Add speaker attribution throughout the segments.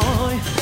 Speaker 1: high.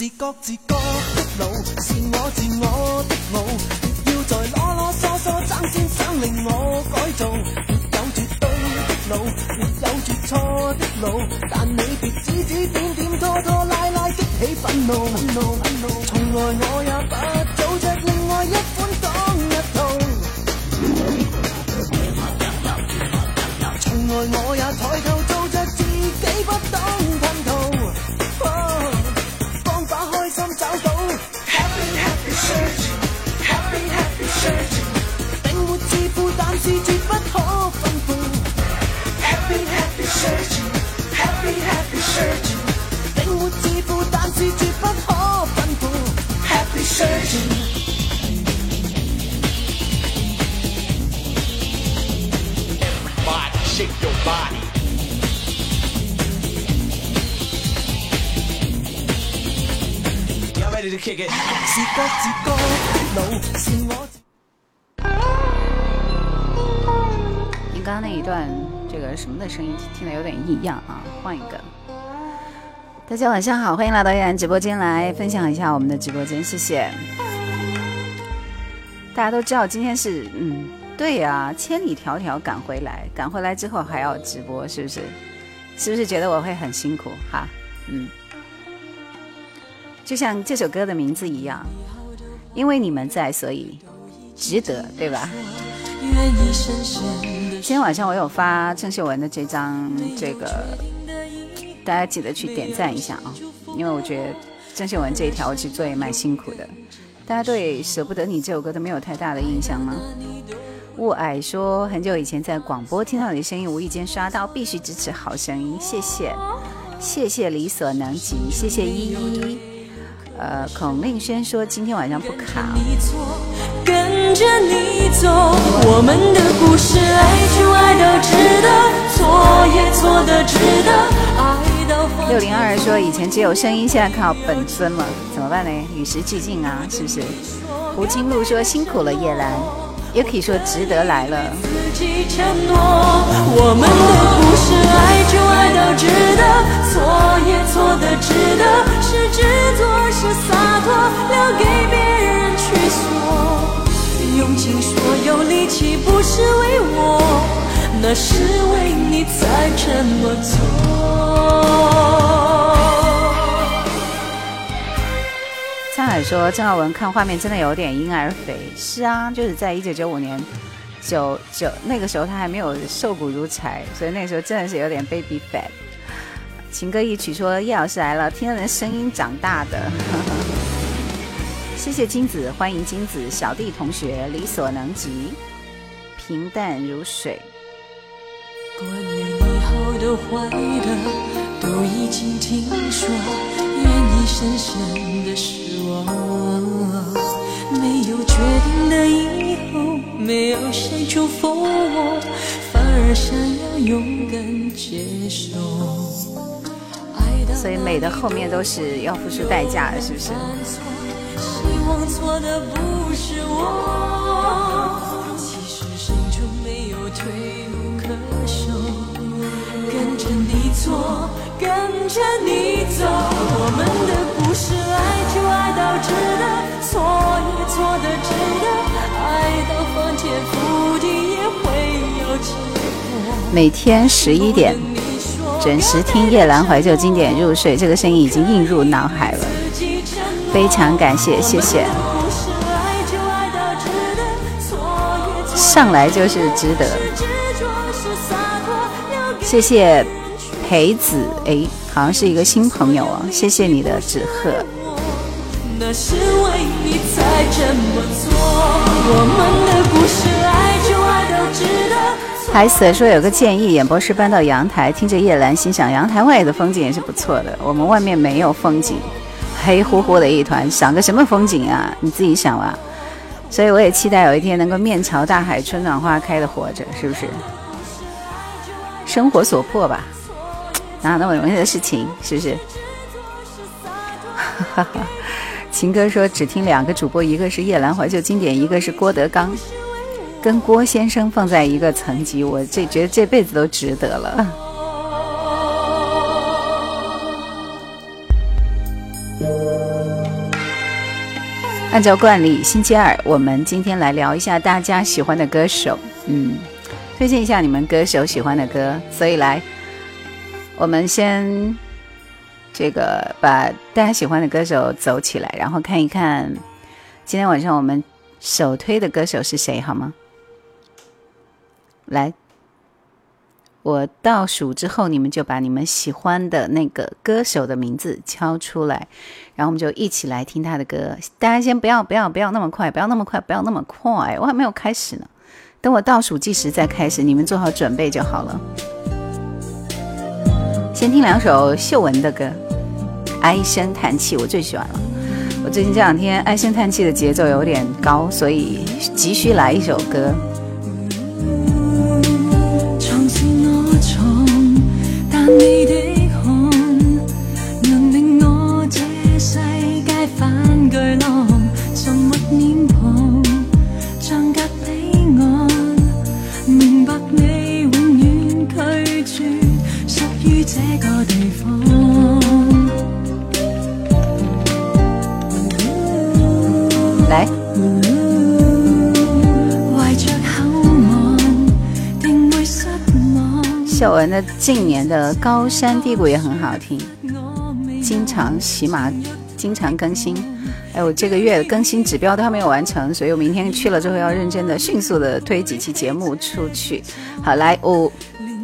Speaker 1: 是各自。大家晚上好，欢迎来到依然直播间来分享一下我们的直播间，谢谢。大家都知道今天是，嗯，对呀，千里迢迢赶回来，赶回来之后还要直播，是不是？是不是觉得我会很辛苦？哈，嗯，就像这首歌的名字一样，因为你们在，所以值得，对吧？今天晚上我有发郑秀文的这张这个。大家记得去点赞一下啊，因为我觉得郑秀文这一条我其实做也蛮辛苦的。大家对《舍不得你》这首歌都没有太大的印象吗？雾霭说很久以前在广播听到你的声音，无意间刷到，必须支持好声音，谢谢，谢谢力所能及，谢谢依依。呃，孔令轩说今天晚上不卡。跟着你走，我们的故事爱就爱到值得，错也错的值得。六零二说：“以前只有声音，现在靠本尊了，怎么办呢？与时俱进啊，是不是？”胡金露说：“辛苦了，叶兰。”也可以说值得来了。我们爱就爱到值得，错也错的值得，是执着是洒脱，留给别人去说。用尽所有力气，不是为我，那是为你才这么做。
Speaker 2: 沧海说郑浩文看画面真的有点婴儿肥，是啊，就是在一九九五年九九那个时候他还没有瘦骨如柴，所以那时候真的是有点 baby fat。情歌一曲说叶老师来了，听了人声音长大的。谢谢金子，欢迎金子小弟同学，力所能及，平淡如水。
Speaker 1: 关于你好的坏的都已经听说，愿意深深的失望。没有决定的以后，没有谁祝福我，反而想要勇敢接受。
Speaker 2: 所以美的后面都是要付出代价的，是不是？
Speaker 1: 希望错的不是我，其实心中没有退路跟着你错，跟着你走。我们的故事，爱就爱到值得，错也错的值得，爱到翻天覆地也会有结果。
Speaker 2: 每天十一点。准时听叶兰怀旧经典入睡，这个声音已经映入脑海了。非常感谢，谢谢。上来就是值得。谢谢裴子，哎，好像是一个新朋友哦。谢谢你的纸鹤。那是为你才这么做。我们的故事，爱就爱到值得。海死说有个建议，演播室搬到阳台，听着夜阑欣赏阳台外的风景也是不错的。我们外面没有风景，黑乎乎的一团，赏个什么风景啊？你自己想吧。所以我也期待有一天能够面朝大海，春暖花开的活着，是不是？生活所迫吧，哪有那么容易的事情？是不是？情歌说只听两个主播，一个是夜阑怀旧经典，一个是郭德纲。跟郭先生放在一个层级，我这觉得这辈子都值得了。按照惯例，星期二我们今天来聊一下大家喜欢的歌手，嗯，推荐一下你们歌手喜欢的歌。所以来，我们先这个把大家喜欢的歌手走起来，然后看一看今天晚上我们首推的歌手是谁，好吗？来，我倒数之后，你们就把你们喜欢的那个歌手的名字敲出来，然后我们就一起来听他的歌。大家先不要不要不要那么快，不要那么快，不要那么快，我还没有开始呢。等我倒数计时再开始，你们做好准备就好了。先听两首秀文的歌，《唉声叹气》，我最喜欢了。我最近这两天唉声叹气的节奏有点高，所以急需来一首歌。来。秀文的近年的高山低谷也很好听，经常起码经常更新。哎，我这个月更新指标都还没有完成，所以我明天去了之后要认真的、迅速的推几期节目出去。好，来五，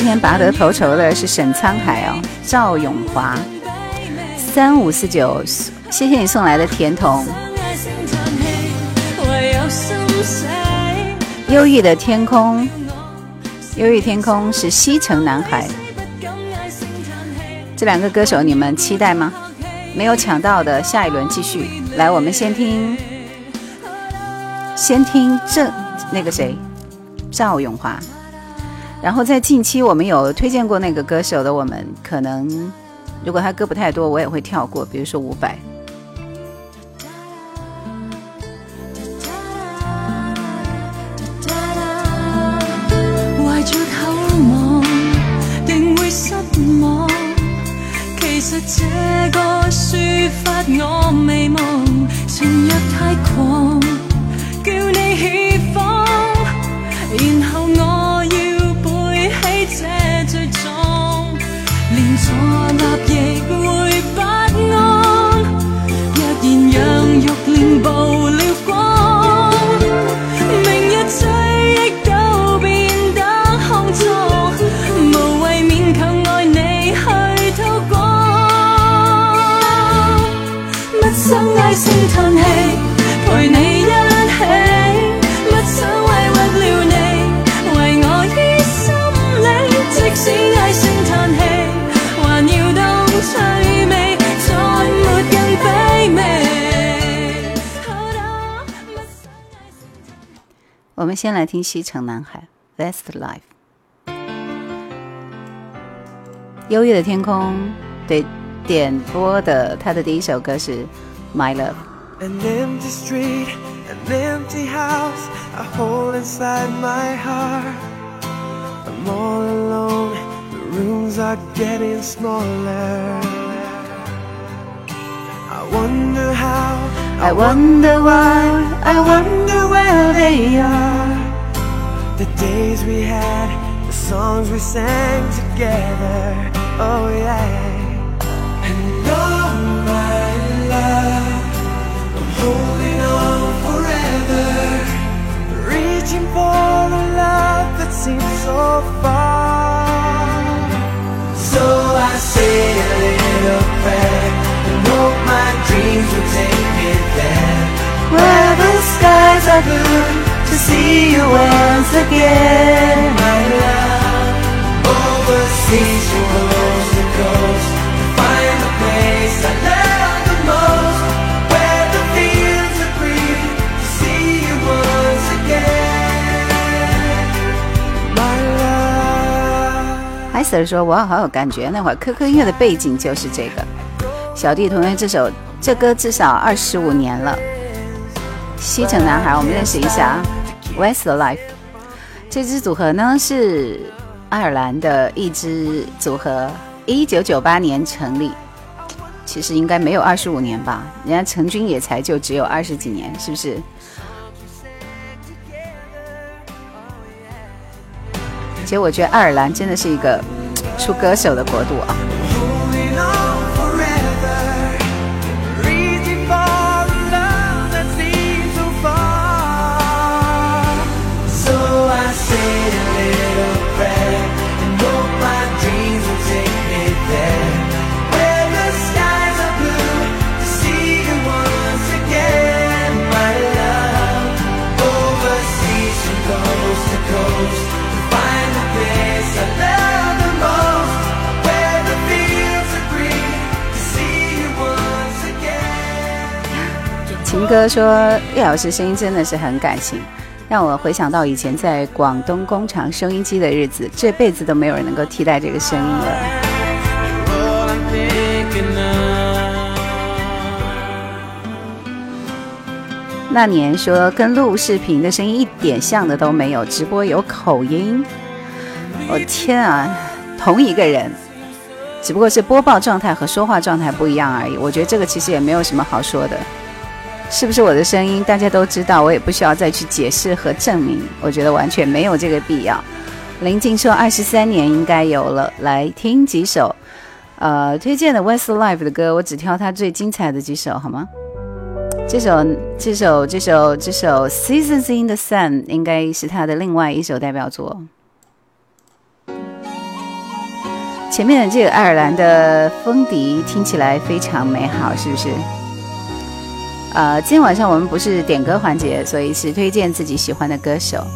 Speaker 2: 今天拔得头筹的是沈沧海哦，赵永华，三五四九，谢谢你送来的甜筒。忧郁的天空。忧郁天空是西城男孩，这两个歌手你们期待吗？没有抢到的，下一轮继续来。我们先听，先听这那个谁，赵永华，然后在近期我们有推荐过那个歌手的，我们可能如果他歌不太多，我也会跳过，比如说伍佰。
Speaker 1: 然后 rainbow 我
Speaker 2: 们先来听西城男孩《Westlife》。忧郁的天空，对点播的他的第一首歌是《My Love》。
Speaker 3: An empty street, an empty house, a hole inside my heart. I'm all alone, the rooms are getting smaller. I wonder how,
Speaker 2: I wonder why, I wonder where they are.
Speaker 3: the days we had, the songs we sang together. Oh, yeah. And oh, my love. I'm holding on forever, reaching for a love that seems so far. So I say a little prayer hope my dreams will take me there, where the skies are blue to see you once again, my love. Overseas from coast to coast, to find the place I love the most. Where the fields are green to see you once again, my love.
Speaker 2: 海 Sir 说：“哇，好有感觉！那会儿 QQ 音乐的背景就是这个。” 小弟同学，这首这歌至少二十五年了。西城男孩，我们认识一下啊，Westlife 这支组合呢是爱尔兰的一支组合，一九九八年成立，其实应该没有二十五年吧？人家成军也才就只有二十几年，是不是？其实我觉得爱尔兰真的是一个出歌手的国度啊。哥说叶老师声音真的是很感性，让我回想到以前在广东工厂收音机的日子，这辈子都没有人能够替代这个声音了。那年说跟录视频的声音一点像的都没有，直播有口音。我、天啊，同一个人，只不过是播报状态和说话状态不一样而已。我觉得这个其实也没有什么好说的，是不是我的声音大家都知道，我也不需要再去解释和证明。我觉得完全没有这个必要。林静说二十三年应该有了，来听几首，呃，推荐的 Westlife 的歌，我只挑他最精彩的几首，好吗？这首这首这首这首《Seasons in the Sun》应该是他的另外一首代表作。前面的这个爱尔兰的风笛听起来非常美好，是不是？呃，今天晚上我们不是点歌环节，所以是推荐自己喜欢的歌手。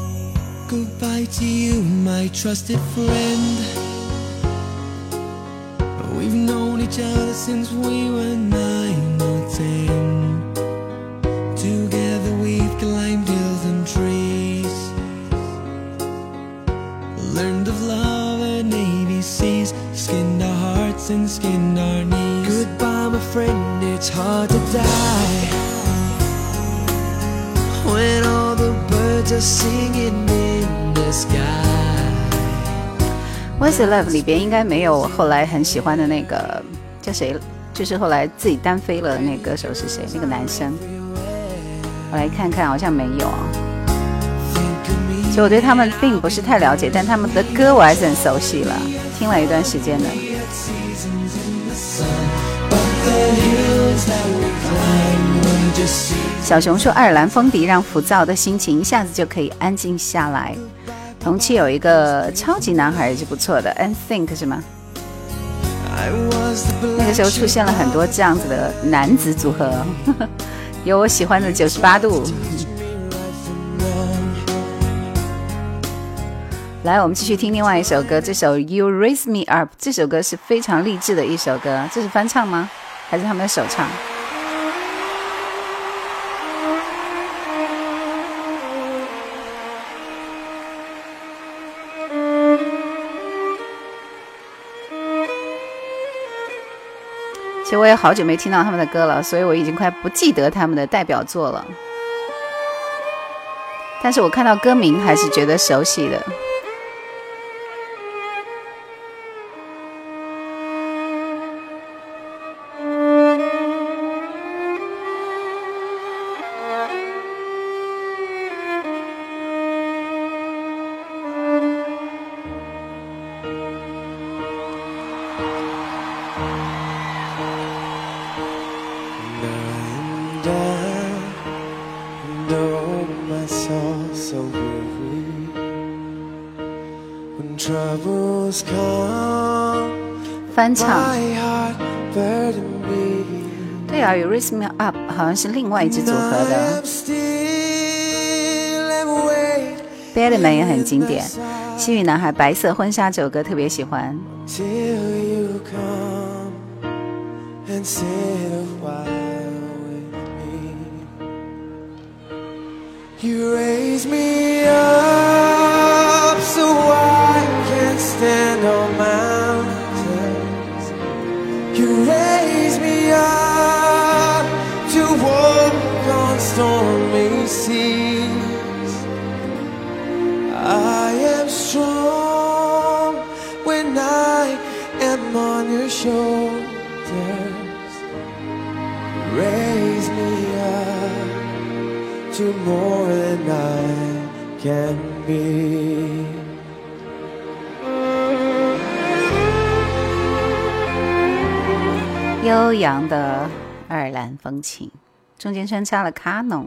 Speaker 3: Just singing in the sky.
Speaker 2: What's Love 里边应该没有我后来很喜欢的那个叫谁，就是后来自己单飞了的那歌手是谁？那个男生，我来看看，好像没有啊。其实我对他们并不是太了解，但他们的歌我还是很熟悉了，听了一段时间的。小熊说：“爱尔兰风笛让浮躁的心情一下子就可以安静下来。”同期有一个超级男孩也是不错的，N Think 是吗？那个时候出现了很多这样子的男子组合，有我喜欢的九十八度。来，我们继续听另外一首歌，这首《You Raise Me Up》这首歌是非常励志的一首歌，这是翻唱吗？还是他们的首唱？我也好久没听到他们的歌了，所以我已经快不记得他们的代表作了。但是我看到歌名还是觉得熟悉的。翻唱
Speaker 3: ，my heart burden me
Speaker 2: 对啊，《You Raise Me Up》好像是另外一支组合
Speaker 3: I
Speaker 2: 的
Speaker 3: and
Speaker 2: wait，Bettyman 也很经典，《幸运男孩》白色婚纱这首歌特别喜欢。
Speaker 3: till you come and sit a while with me. You raise me up so I can stand on mountains. walk on stormy seas. I am strong when I am on your shoulders. Raise me up to more than I can be.
Speaker 2: 悠扬的爱尔兰风情， 中间穿插了卡农，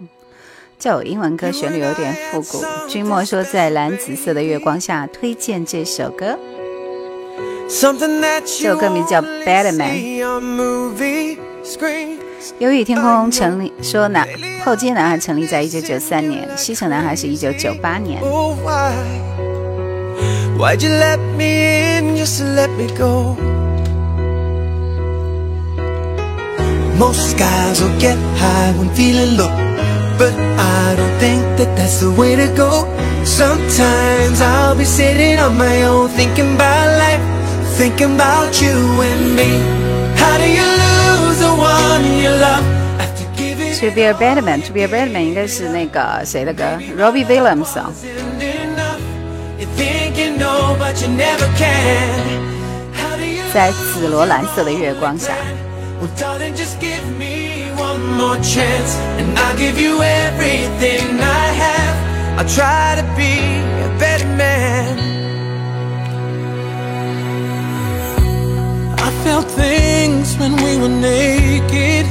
Speaker 2: 叫我英文歌旋律有点复古。君莫说在蓝紫色的月光下推荐这首歌这首歌名叫《Better Man》。忧郁天空成立说男后街男孩成立在一九九三年，西城男孩是一九九八年。
Speaker 3: Oh, why? Why'd you let me in just to let me go? Most guys will get high when feeling low, but I don't think that that's the way to go. Sometimes I'll be sitting on my own, thinking about life, thinking about you and me. How do you lose the one you love after giving?
Speaker 2: To be a better man, to be a better man 应该是那个谁的歌，Robbie Williams 啊。
Speaker 3: isn't enough. You think you know, but you never can. How do you
Speaker 2: 在紫罗兰色的月光下，
Speaker 3: Well, darling, just give me one more chance, and I'll give you everything I have. I'll try to be a better man.
Speaker 4: I felt things when we were naked.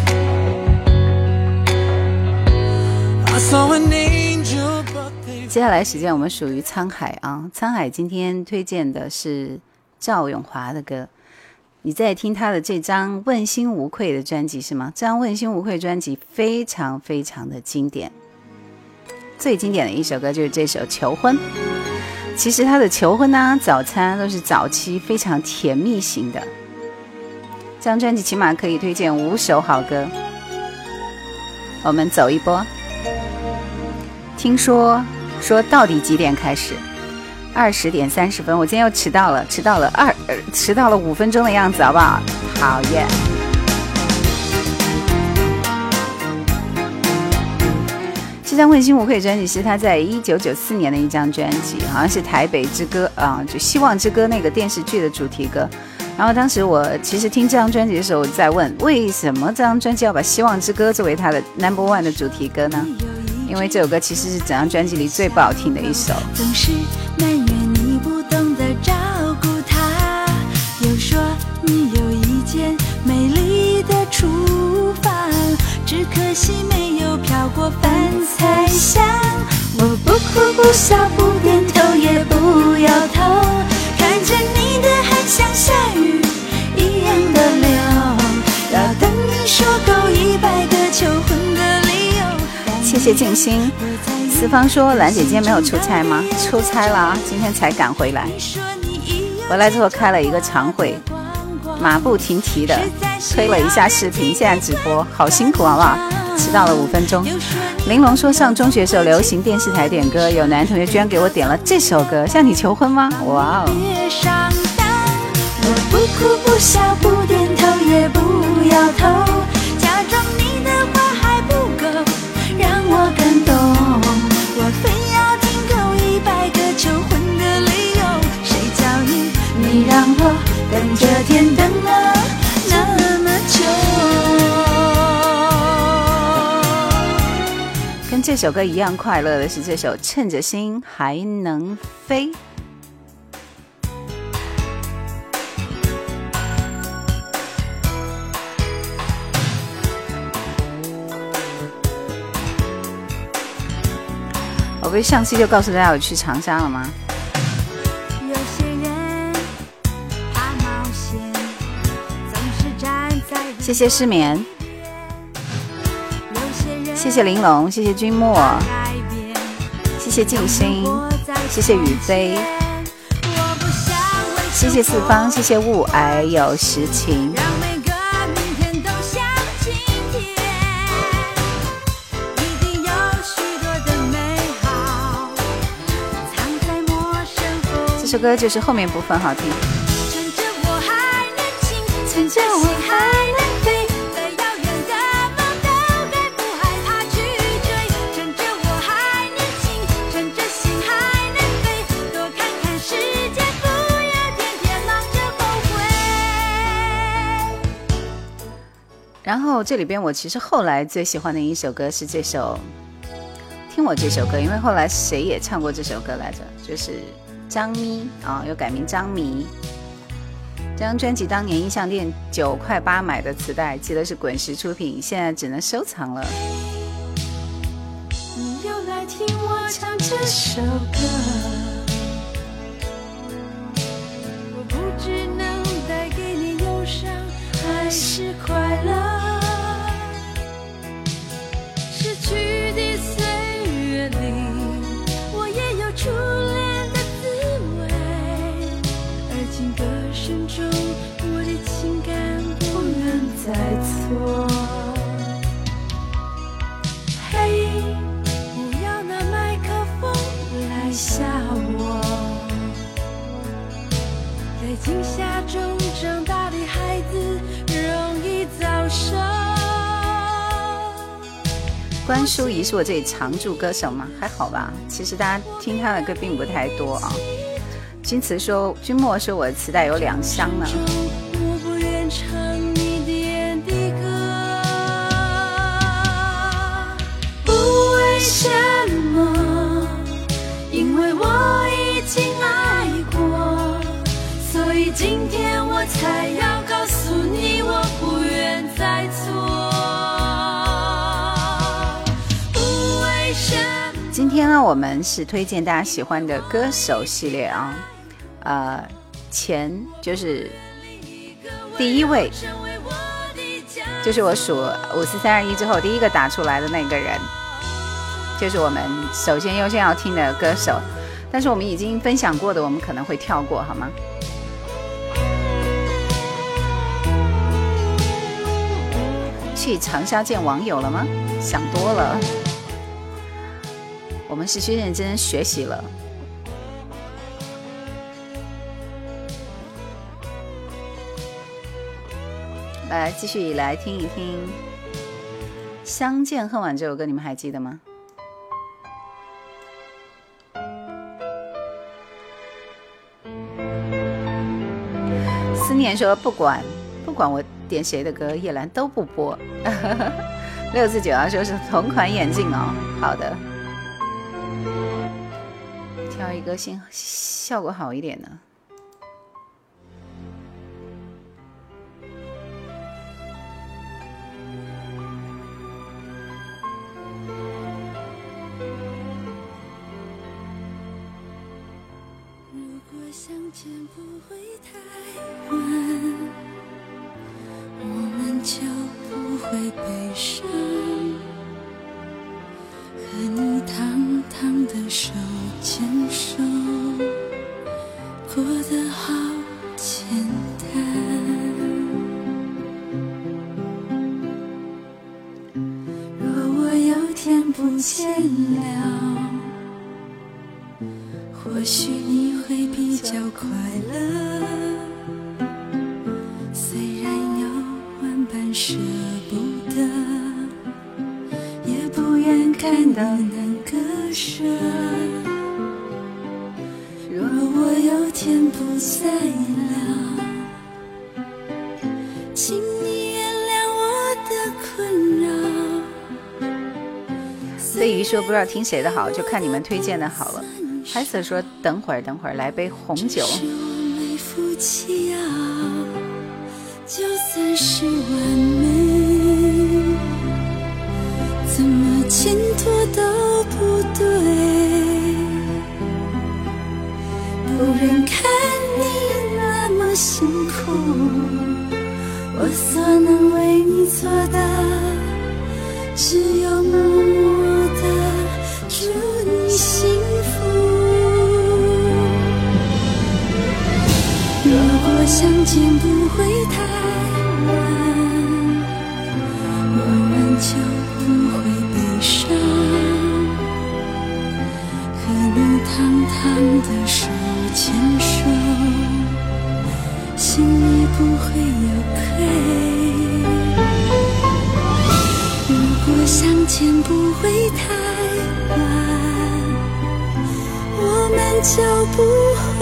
Speaker 4: I saw an angel, but they
Speaker 2: 接下来时间我们属于沧海啊，沧海今天推荐的是赵咏华的歌。 你在听他的这张《问心无愧》的专辑是吗？这张《问心无愧》专辑非常非常的经典，最经典的一首歌就是这首《求婚》。其实他的《求婚》呢，早餐都是早期非常甜蜜型的。这张专辑起码可以推荐五首好歌。我们走一波。听说说到底几点开始？二十点三十分，我今天又迟到了，迟到了二，迟到了五分钟的样子，好不好？讨厌。这张《问心无愧》专辑是他在一九九四年的一张专辑，好像是《台北之歌》啊，就《希望之歌》那个电视剧的主题歌。然后当时我其实听这张专辑的时候，我在问为什么这张专辑要把《希望之歌》作为他的 Number One 的主题歌呢？因为这首歌其实是整张专辑里最不好听的一首。
Speaker 1: 总是埋怨你不懂得照顾他，又说你有一件美丽的厨房，只可惜没有飘过饭菜香。我不哭不笑不点头也不摇头，看着你的汗像下雨一样的流，要等你说够
Speaker 2: 谢静心。四方说兰姐今天没有出差吗？出差啦，今天才赶回来。回来之后开了一个长会，马不停蹄的推了一下视频，现在直播，好辛苦好不好？迟到了五分钟。玲珑说上中学时候流行电视台点歌，有男同学居然给我点了这首歌，向你求婚吗？哇哦！
Speaker 1: 求婚的理由，谁叫你你让我等这天等了那么久。
Speaker 2: 跟这首歌一样快乐的是这首《趁着心还能飞》。我不是上期就告诉大家我去长沙了吗？谢谢失眠，谢谢玲珑，谢谢君莫，谢谢静心，谢谢雨飞，谢谢四方，谢谢雾霭有实情。
Speaker 1: 世界，不要天天忙着后悔。
Speaker 2: 然后这里边我其实后来最喜欢的一首歌是这首，听我这首歌，因为后来谁也唱过这首歌来着，就是张咪啊，又改名张迷。这张专辑当年音像店九块八买的磁带，记得是滚石出品，现在只能收藏了。
Speaker 1: 你又来听我唱这首歌，我不知能带给你忧伤还是快乐。
Speaker 2: 关淑怡是我这里常驻歌手吗？还好吧，其实大家听她的歌并不太多啊。君慈说，君莫说我的磁带有两箱呢。
Speaker 1: 我不愿唱你点的歌，不为什么，因为我已经爱过，所以今天我才要告诉你，我不愿再错。
Speaker 2: 今天呢，我们是推荐大家喜欢的歌手系列啊，呃，前就是第一位，就是我数五四三二一之后第一个打出来的那个人，就是我们首先优先要听的歌手。但是我们已经分享过的，我们可能会跳过，好吗？去长沙见网友了吗？想多了。我们是去认真学习了。
Speaker 1: 来继续来听一听。相见恨晚这首歌你们还记得吗？思念说不管不管我点谁的歌叶兰都不播。六四九二说是同款眼镜哦好的。挑一个性效果好一点的如果相见不会太晚我们就不会悲伤。快乐。虽然有万般舍不得，也不愿看到难割舍。
Speaker 2: 若
Speaker 1: 我有天不在了，请你原谅我的困扰。
Speaker 2: 对于说不
Speaker 1: 知道听谁的好，就看你们推荐的好了。海瑟说：“等会儿，等会儿，来杯红酒。”就算是完美，怎么牵拖都不对。不忍看你那么辛苦，我所能为你做的，只有默默的。祝你幸福。相见不会太晚，我们就不会悲伤。和你堂堂的手牵手，心里不会有愧。如果相见不会太晚。我们就不会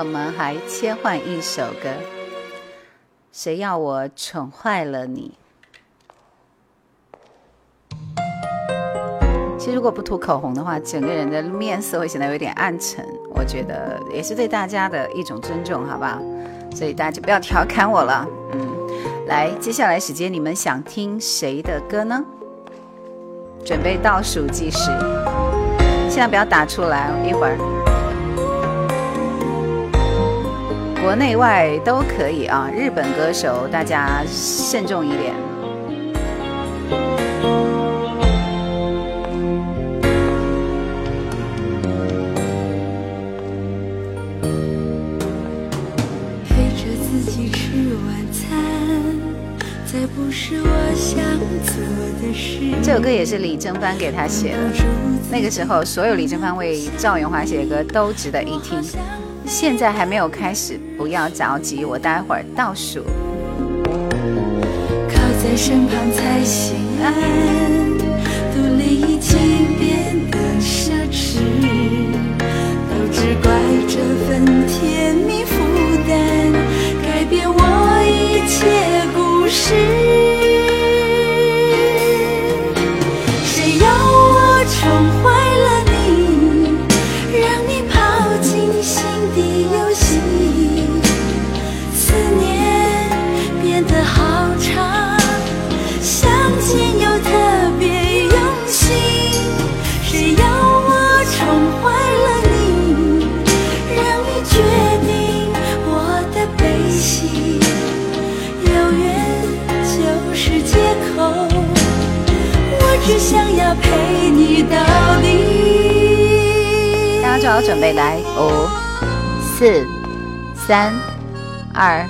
Speaker 1: 我们还切换一首歌，谁要我宠坏了你？其实如果不涂口红的话，整个人的面色会显得有点暗沉。我觉得也是对大家的一种尊重，好不好？所以大家就不要调侃我了。嗯，来，接下来时间你们想听谁的歌呢？准备倒数计时，现在不要打出来，一会儿国内外都可以啊。日本歌手大家慎重一点。这首歌也是李正帆给他写的。那个时候，所有李正帆为赵咏华写的歌都值得一听。现在还没有开始，不要着急，我待会儿倒数。靠在身旁才心安，独立已经变得奢侈，都只怪这份甜蜜负担，改变我一切故事。好准备，来，五、四、三、二、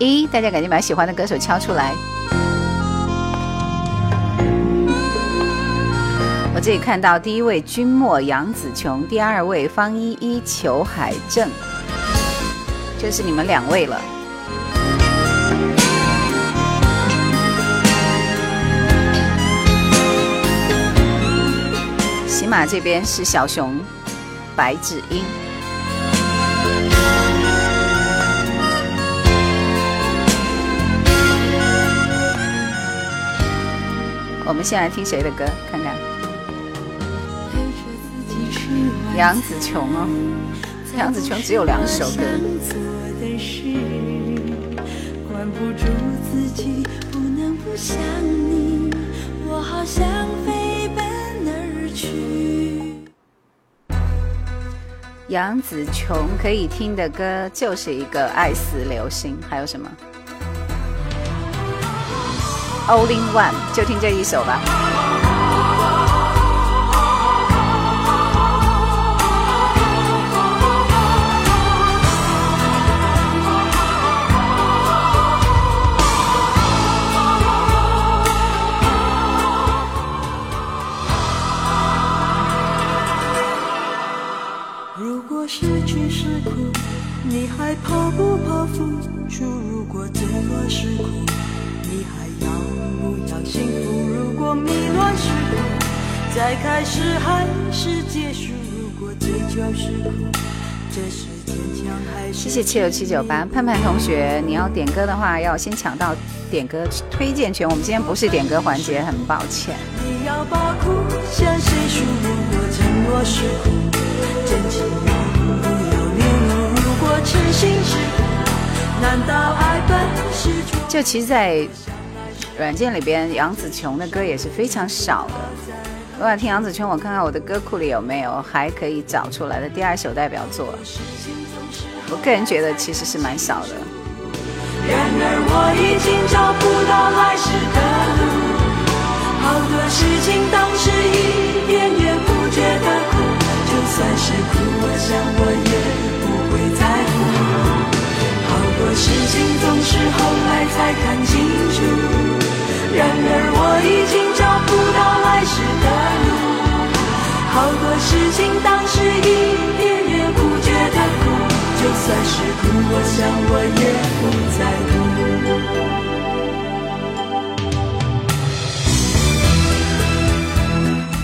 Speaker 2: 一，大家赶紧把喜欢的歌手敲出来。我这里看到第一位君莫杨紫琼，第二位方依依裘海正，就是你们两位了。喜马这边是小熊白纸音我们先来听谁的歌看看。杨紫琼哦。杨紫琼只有两首歌。
Speaker 1: 管不住自己不能不想你。我好想飞奔而去。
Speaker 2: 杨紫琼可以听的歌就是一个《爱死流星》，还有什么？Only One，就听这一首吧。
Speaker 1: 付出？如果坠落是苦，你还要不要？幸福如果迷乱是苦再开始还是结束如果追求是苦这是坚强还是
Speaker 2: 谢谢七六七九八盼盼同学你要点歌的话要先抢到点歌推荐权我们今天不是点歌环节很抱歉
Speaker 1: 你要把苦向谁诉如果承诺是苦真情要不要流露如果痴心是苦
Speaker 2: 就其实在软件里边杨紫琼的歌也是非常少的。我想听杨紫琼，我看看我的歌库里有没有还可以找出来的第二首代表作。我个人觉得其实是蛮少的。
Speaker 1: 然而我已经找不到来时的路，好多事情当时一点也不觉得苦，就算是苦，我想我也事情总是后来才看清楚。然而我已经找不到来时的路，好多事情当时一点也不觉得苦，就算是苦，我想我也不在
Speaker 2: 乎。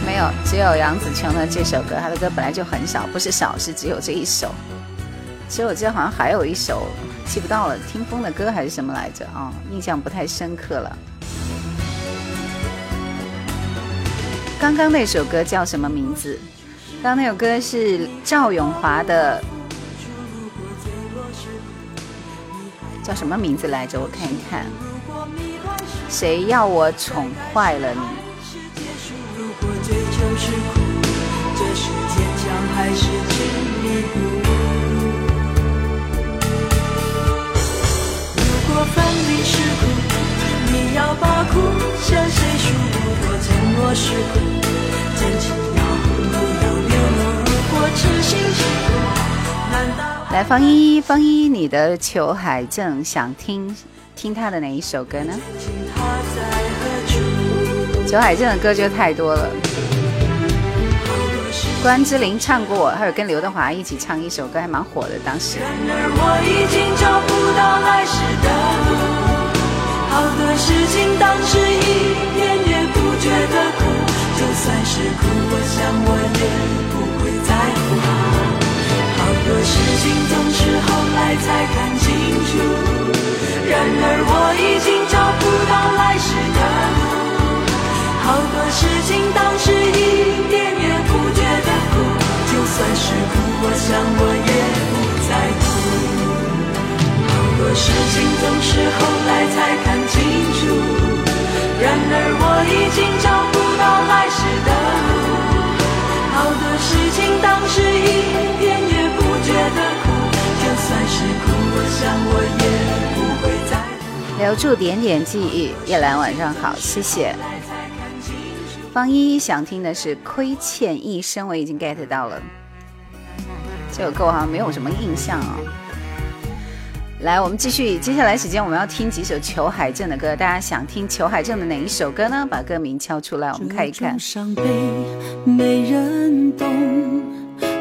Speaker 2: 没有，只有杨紫琼的这首歌，她的歌本来就很少，不是少，是只有这一首。其实我记得好像还有一首，记不到了，听风的歌还是什么来着啊？印象不太深刻了。刚刚那首歌叫什么名字？刚刚那首歌是赵咏华的，叫什么名字来着？我看一看。谁要我宠坏了你？
Speaker 1: 是苦，你要把苦向谁诉？如果承诺是苦。
Speaker 2: 来，方一，方一，你的裘海正想听听他的哪一首歌呢？裘海正的歌就太多了。关之琳唱过，还有跟刘德华一起唱一首歌，还蛮火的，当时。
Speaker 1: 好多事情当时一点也不觉得苦就算是苦，我想我也不会在乎。好多事情总是后来才看清楚，然而我已经找不到乎。
Speaker 2: 留住点点记忆，叶兰晚上好，谢谢。方一想听的是《亏欠一生》，我已经 get 到了。这首歌我好像没有什么印象啊。来，我们继续，接下来时间我们要听几首裘海正的歌，大家想听裘海正的哪一首歌呢？把歌名敲出来，我们看一看。
Speaker 1: 伤悲没人懂，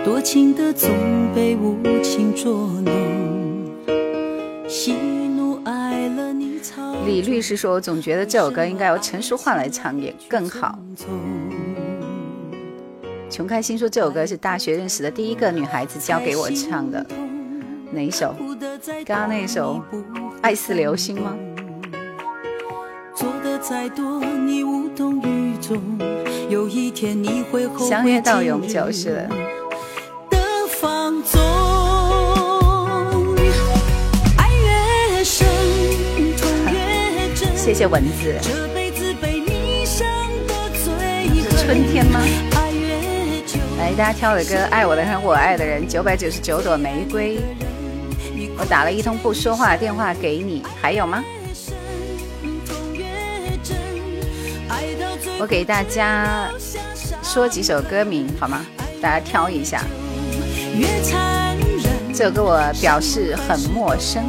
Speaker 1: 多情的总被无情捉弄。
Speaker 2: 李律师说，我总觉得这首歌应该由陈淑桦来唱也更好。
Speaker 1: 纵。
Speaker 2: 穷开心说，这首歌是大学认识的第一个女孩子教给我唱的，哪一首？刚刚那首《爱似流星》吗？
Speaker 1: 再多，你无动于衷。有一天你会
Speaker 2: 相约到永久是。的谢谢蚊子，是春天吗？来，大家挑的歌，《爱我的人，我爱的人》，九百九十九朵玫瑰。我打了一通不说话的电话给你，还有吗？我给大家说几首歌名好吗？大家挑一下。这首歌我表示很陌生。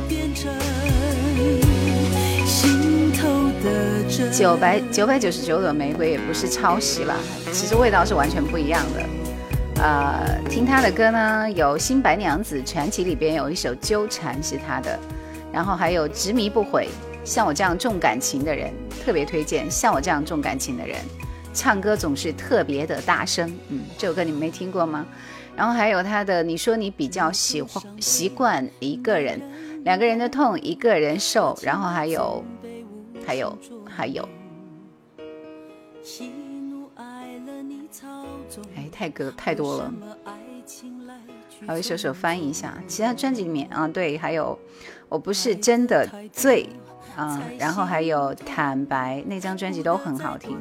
Speaker 2: 九百九百九十九朵玫瑰也不是抄袭了，其实味道是完全不一样的。呃，听他的歌呢，有《新白娘子传奇》里边有一首《纠缠》是他的，然后还有《执迷不悔》，像我这样重感情的人特别推荐。像我这样重感情的人，唱歌总是特别的大声。嗯，这首歌你们没听过吗？然后还有他的，你说你比较喜欢习惯一个人，两个人的痛一个人受，然后还有还有还有。哎，太歌太多了还有一首首翻译一下，其他专辑里面啊，对，还有我不是真的醉啊，然后还有坦白那张专辑都很好听。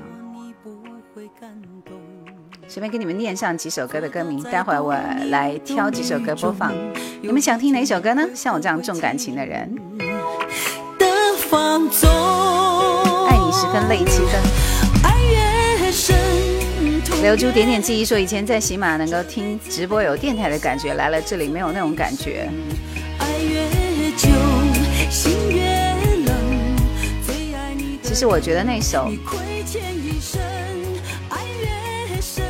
Speaker 2: 随便给你们念上几首歌的歌名，待会儿我来挑几首歌播放。你们想听哪首歌呢？像我这样重感情的人，
Speaker 1: 的放纵，
Speaker 2: 十分累七分。
Speaker 1: 爱越深，痛
Speaker 2: 留珠点点记忆说，以前在喜马能够听直播有电台的感觉，来了这里没有那种感觉。
Speaker 1: 爱越久，心越冷。
Speaker 2: 其实我觉得那首
Speaker 1: 爱越深，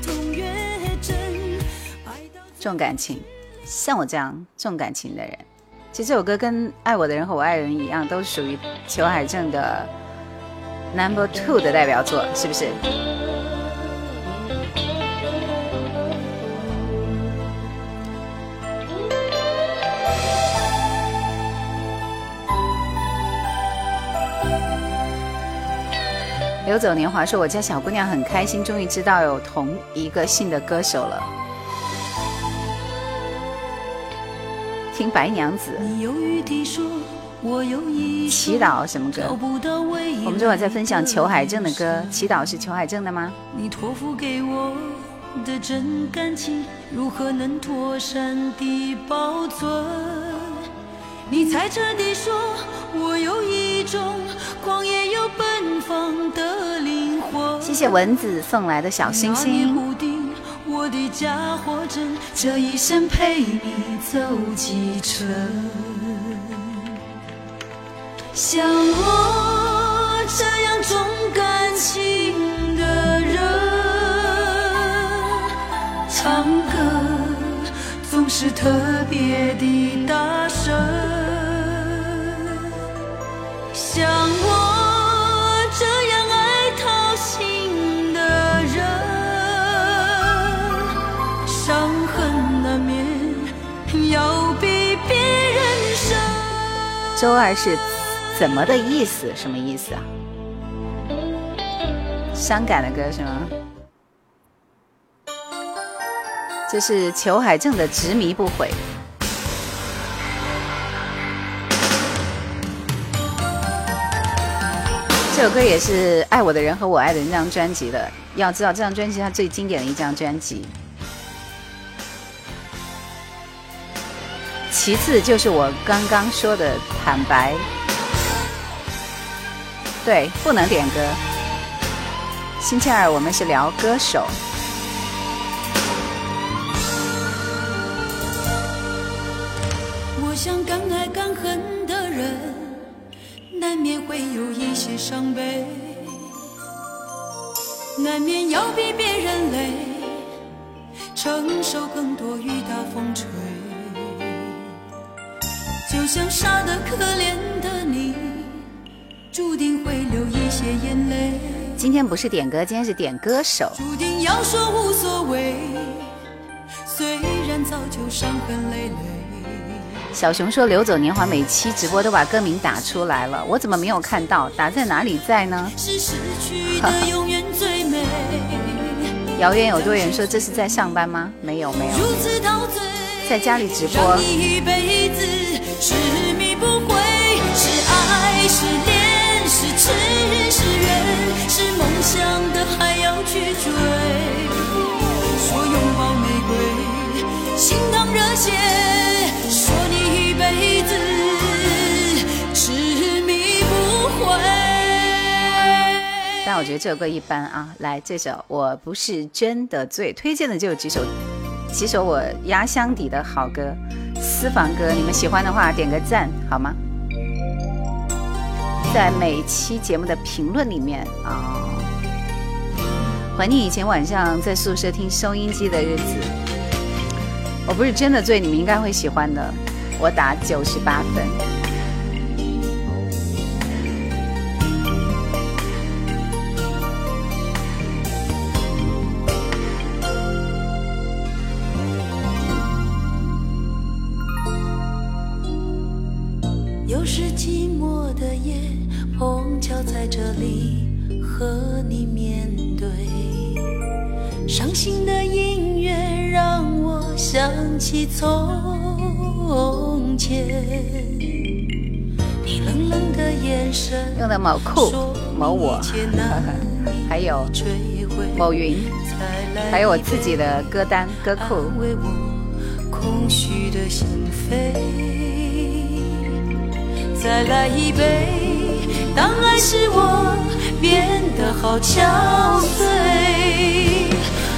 Speaker 1: 痛越真。
Speaker 2: 重感情，像我这样重感情的人，其实这首歌跟《爱我的人和我爱的人》一样，都属于裘海正的 Number Two 的代表作，是不是？流走年华说：“我家小姑娘很开心，终于知道有同一个姓的歌手了。”听白娘子
Speaker 1: 你犹豫地说，
Speaker 2: 祈祷什么歌我们这会儿在分享裘海正的歌，祈祷是裘海正的吗？
Speaker 1: 你托付给我的真感情，如何能妥善地保存？你猜测地说，我有一种狂野又奔放的灵魂。
Speaker 2: 谢谢蚊子送来的小星星。
Speaker 1: 我的家伙真，这一生陪你走几程。像我这样重感情的人，唱歌总是特别的大声。像我这样爱掏心的人，伤痕难免要比别人深。
Speaker 2: 周二是怎么的意思？什么意思啊？伤感的歌是吗？这是裘海正的《执迷不悔》。这首歌也是《爱我的人和我爱的人》这张专辑的。要知道，这张专辑它最经典的一张专辑。其次就是我刚刚说的坦白，对，不能点歌。星期二我们是聊歌手，
Speaker 1: 我想敢爱敢恨的人，难免会有一些伤悲，难免要比别人累，承受更多雨打风吹。就像傻得可怜的你，注定会流一些眼泪。
Speaker 2: 今天不是点歌，今天是点歌手。
Speaker 1: 注定要说无所谓，虽然早就伤痕累累。
Speaker 2: 小熊说：“流走年华，每期直播都把歌名打出来了，我怎么没有看到？打在哪里在呢？”
Speaker 1: 是失去的 永远最美。
Speaker 2: 遥远有多远？说这是在上班吗？没有没有，在家里直播
Speaker 1: 一辈子执迷不悔。是爱是恋是痴是缘，是梦想的还要去追。说拥抱玫瑰，心淌热血，说你一辈子执迷不悔。
Speaker 2: 但我觉得这首歌一般啊。来，这首《我不是真的醉》，推荐的就有几首，几首我压箱底的好歌，私房歌，你们喜欢的话点个赞好吗？在每期节目的评论里面啊，怀念以前晚上在宿舍听收音机的日子。我不是真的醉，你们应该会喜欢的。我打九十八分。
Speaker 1: 起从前，你冷冷的眼神，
Speaker 2: 用的某酷
Speaker 1: 说
Speaker 2: 某我还有某云，还有我自己的歌单歌库。
Speaker 1: 空虚的心扉。再来一杯，当爱使我变得好憔悴。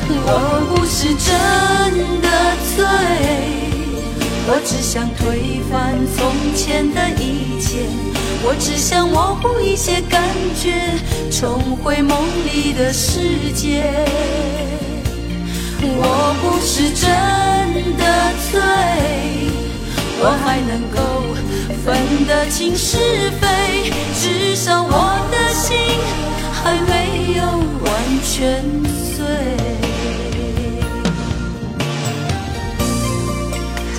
Speaker 1: 我不是真的醉，我只想推翻从前的一切，我只想模糊一些感觉，重回梦里的世界。我不是真的醉，我还能够分得清是非，至少我的心还没有完全碎。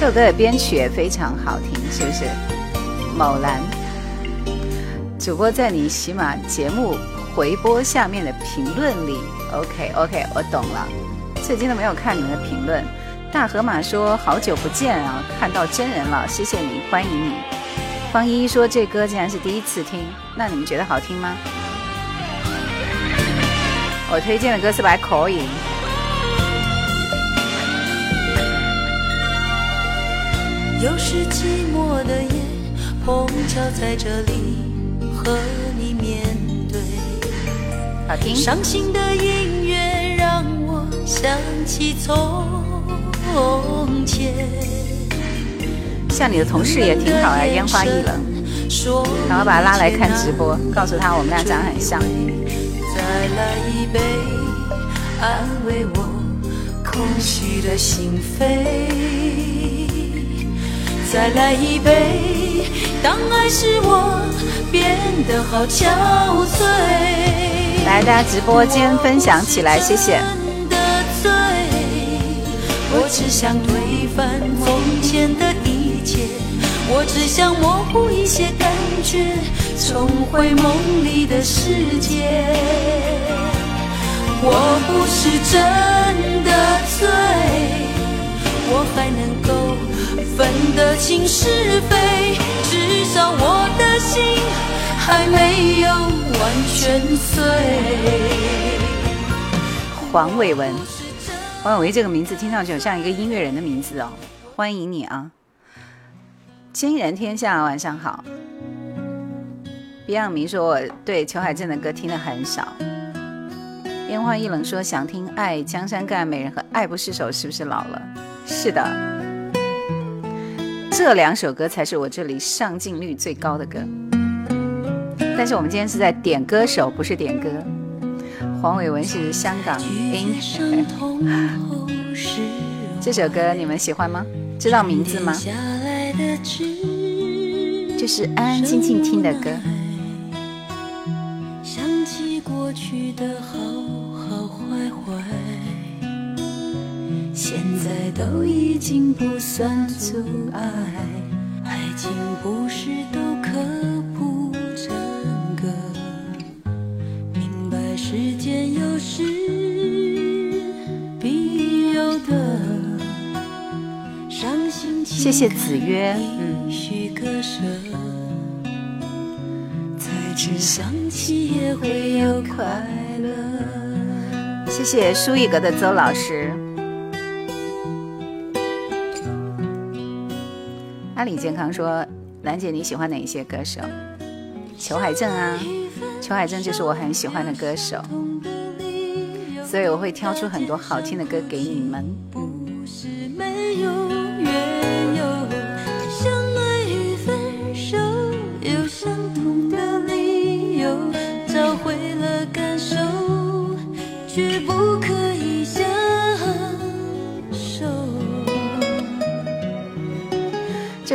Speaker 2: 这首歌的编曲也非常好听，是不是？某兰主播在你喜马节目回播下面的评论里，OK OK，我懂了。最近都没有看你们的评论。大河马说好久不见啊，看到真人了，谢谢你，欢迎你。方依依说这歌竟然是第一次听，那你们觉得好听吗？我推荐的歌是还可以。
Speaker 1: 又是寂寞的夜，碰巧在这里和你面对。
Speaker 2: 好听。
Speaker 1: 伤心的音乐让我想起从前。
Speaker 2: 像你的同事也挺好啊，烟花易冷，然后把他拉来看直播，告诉他我们俩长得很像。
Speaker 1: 再来一杯，安慰我空虚的心扉。再来一杯，当爱使我变得好憔悴。
Speaker 2: 来，大家直播间分享起来，谢谢。
Speaker 1: 我只想推翻从前的一切，我只想模糊一些感觉，重回梦里的世界。我不是真的醉，我还能够分得清是非，至少我的心还没有完全碎。
Speaker 2: 黄伟文，黄伟文这个名字听上去像一个音乐人的名字哦，欢迎你啊！惊人天下，晚上好。Beyond 明说我对裘海正的歌听的很少。烟花易冷说想听《爱江山更爱美人》和《爱不释手》，是不是老了？是的。这两首歌才是我这里上镜率最高的歌。但是我们今天是在点歌手，不是点歌。黄伟文是香港音。这首歌你们喜欢吗？知道名字吗？就是安安静静听的歌。
Speaker 1: 想起过去的现在都已经不算阻碍。爱情不是都可不成歌，明白时间有时必有的。伤心
Speaker 2: 谢谢子曰，嗯。
Speaker 1: 许割舍，才知想起也会有快乐。
Speaker 2: 谢谢舒一格的邹老师。阿里健康说：“兰姐，你喜欢哪一些歌手？裘海正啊，裘海正就是我很喜欢的歌手，所以我会挑出很多好听的歌给你们。”
Speaker 1: 不是没有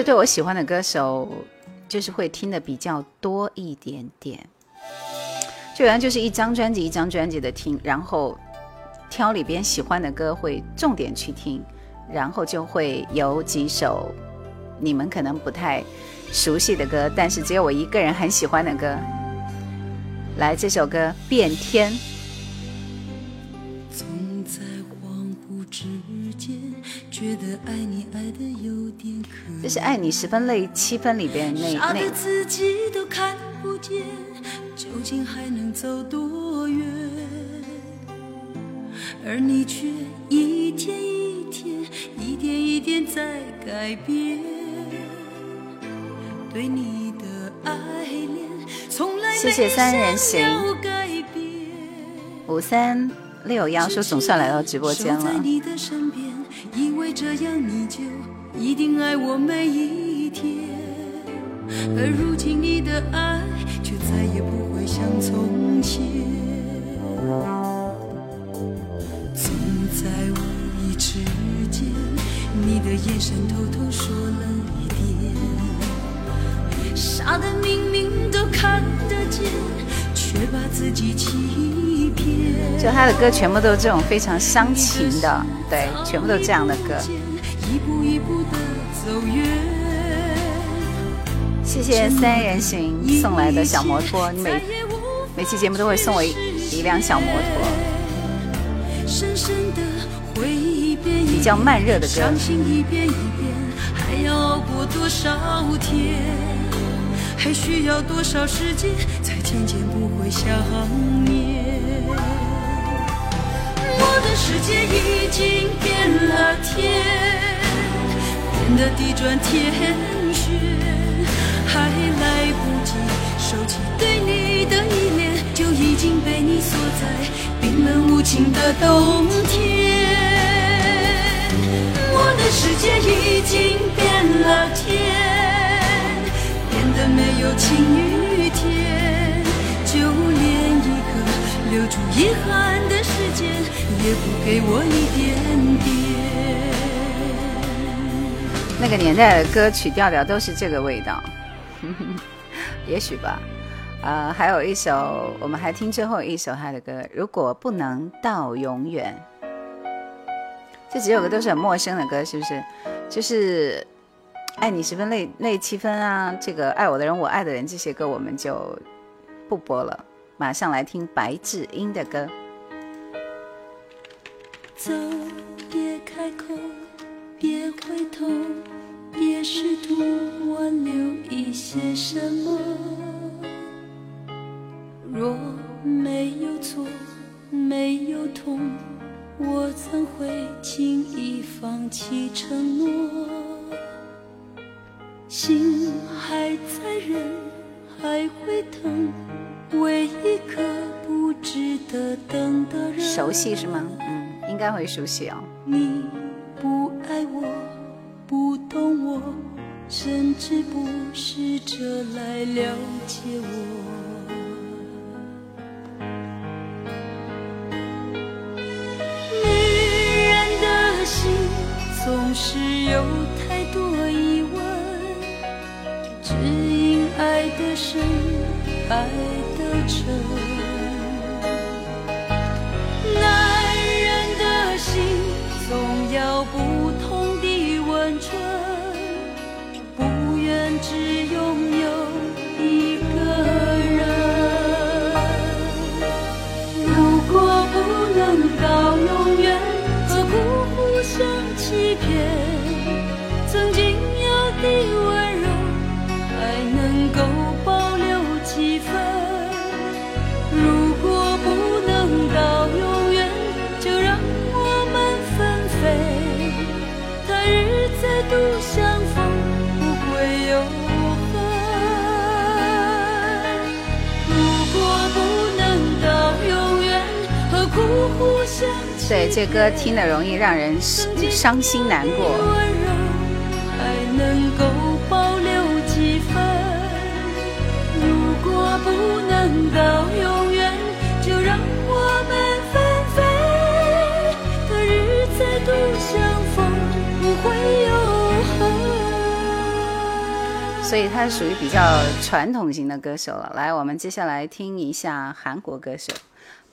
Speaker 2: 对我喜欢的歌手，就是会听的比较多一点点。就原来就是一张专辑一张专辑的听，然后挑里边喜欢的歌会重点去听，然后就会有几首你们可能不太熟悉的歌，但是只有我一个人很喜欢的歌。来，这首歌《变天》。
Speaker 1: 觉得爱你爱的有点可
Speaker 2: 这是《爱你十分累》七分里边那那
Speaker 1: 个自己都看不见，究竟还能走多远？而你却一天一天，一点一点在改变。对你的爱恋，从来没
Speaker 2: 谢谢三人行。五三六幺说总算来到直播间了。
Speaker 1: 以为这样你就一定爱我每一天，而如今你的爱却再也不会像从前。总在无意之间，你的眼神偷偷说了一点，傻的明明都看得见，
Speaker 2: 就他的歌全部都是这种非常伤情的，对，全部都这样的歌。
Speaker 1: 一步一步的走远。
Speaker 2: 谢谢三人行送来的小摩托，你每每期节目都会送我一一辆小摩托，比较慢热的歌
Speaker 1: 伤。心一遍一遍，还要熬过多少天？还需要多少时间，渐渐不会想念？我的世界已经变了天，变得地转天旋，还来不及收起对你的依恋，就已经被你锁在冰冷无情的冬天。我的世界已经变了天，变得没有晴雨天，留住遗憾的时间，也不给我一点点。
Speaker 2: 那个年代的歌曲调调都是这个味道，也许吧。呃，还有一首，我们还听最后一首他的歌，如果不能到永远。这几首歌都是很陌生的歌，是不是？就是《爱你十分累累七分》啊，这个《爱我的人我爱的人》这些歌我们就不播了，马上来听白智英的歌。
Speaker 1: 走，别开口，别回头，别试图挽留一些什么。若没有错，没有痛，我怎会轻易放弃承诺？心还在，人还会疼，为一个不值得等的人。
Speaker 2: 熟悉是吗？嗯，应该会熟悉哦。
Speaker 1: 你不爱我，不懂我，甚至不试着来了解我。女人的心总是有太多疑问，只因爱的深，爱着
Speaker 2: 对，这歌听了容易让人伤心难过。
Speaker 1: 温柔还能够保留几分？如果不能到永远，就让我们分飞。他日再度相逢，不会有恨。
Speaker 2: 所以他是属于比较传统型的歌手了。来，我们接下来听一下韩国歌手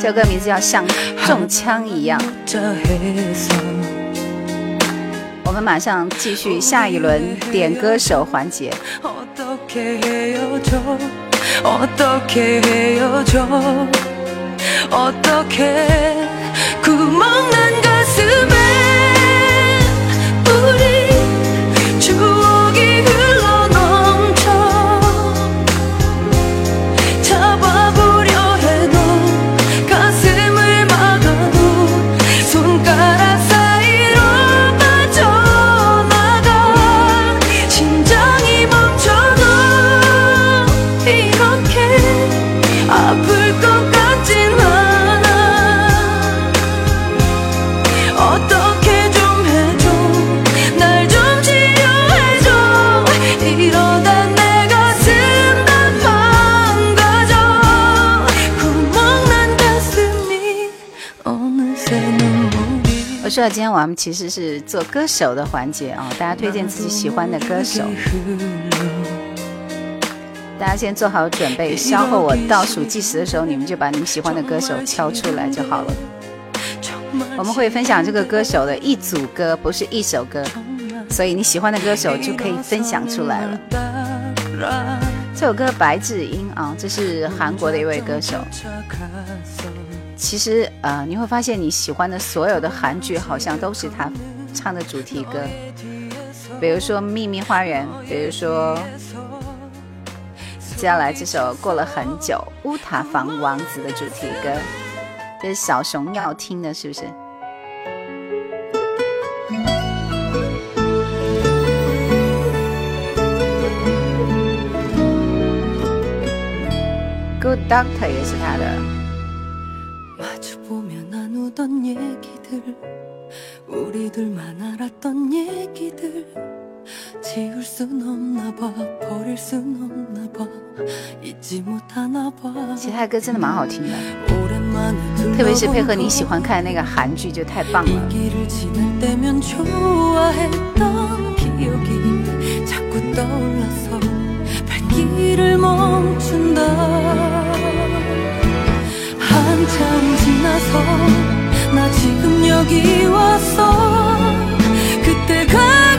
Speaker 2: 这首歌名字叫《像中枪一样》。我们马上继续下一轮点歌手环节。说到今天我们其实是做歌手的环节啊大家推荐自己喜欢的歌手。大家先做好准备稍后我倒数计时的时候你们就把你们喜欢的歌手敲出来就好了。我们会分享这个歌手的一组歌不是一首歌所以你喜欢的歌手就可以分享出来了。这首歌白智英啊这是韩国的一位歌手。其实呃你会发现你喜欢的所有的韩剧好像都是他唱的主题歌。比如说秘密花园比如说接下来这首过了很久乌塔房王子的主题歌。这是小熊要听的是不是？Good doctor 也是他的。
Speaker 1: 마주보며 나누던 얘기들 우리 둘만 알았던 얘기들 지울 순 없나 봐 버릴 순 없나 봐 잊지 못하나 봐
Speaker 2: 其实他的歌真的蛮好听的，
Speaker 1: 오랜만에
Speaker 2: 特别是配合你喜欢看的那个韩剧，就太棒
Speaker 1: 이
Speaker 2: 了。
Speaker 1: 길을 지날 때면 좋아했던 기억이 자꾸 떠올라서 발길을 멈춘다 한참 지나서 나 지금 여기 왔어 그때가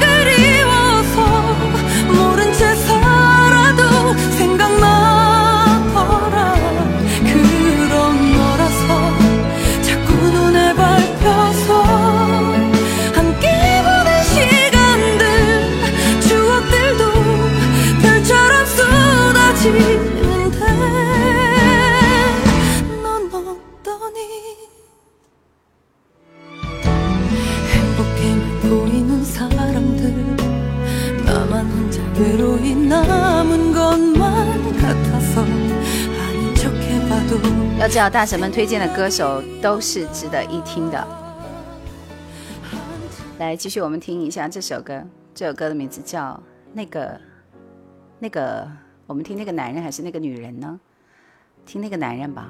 Speaker 2: 要知道大神们推荐的歌手都是值得一听的。来继续我们听一下这首歌这首歌的名字叫那个那个我们听那个男人还是那个女人呢？听那个男人吧。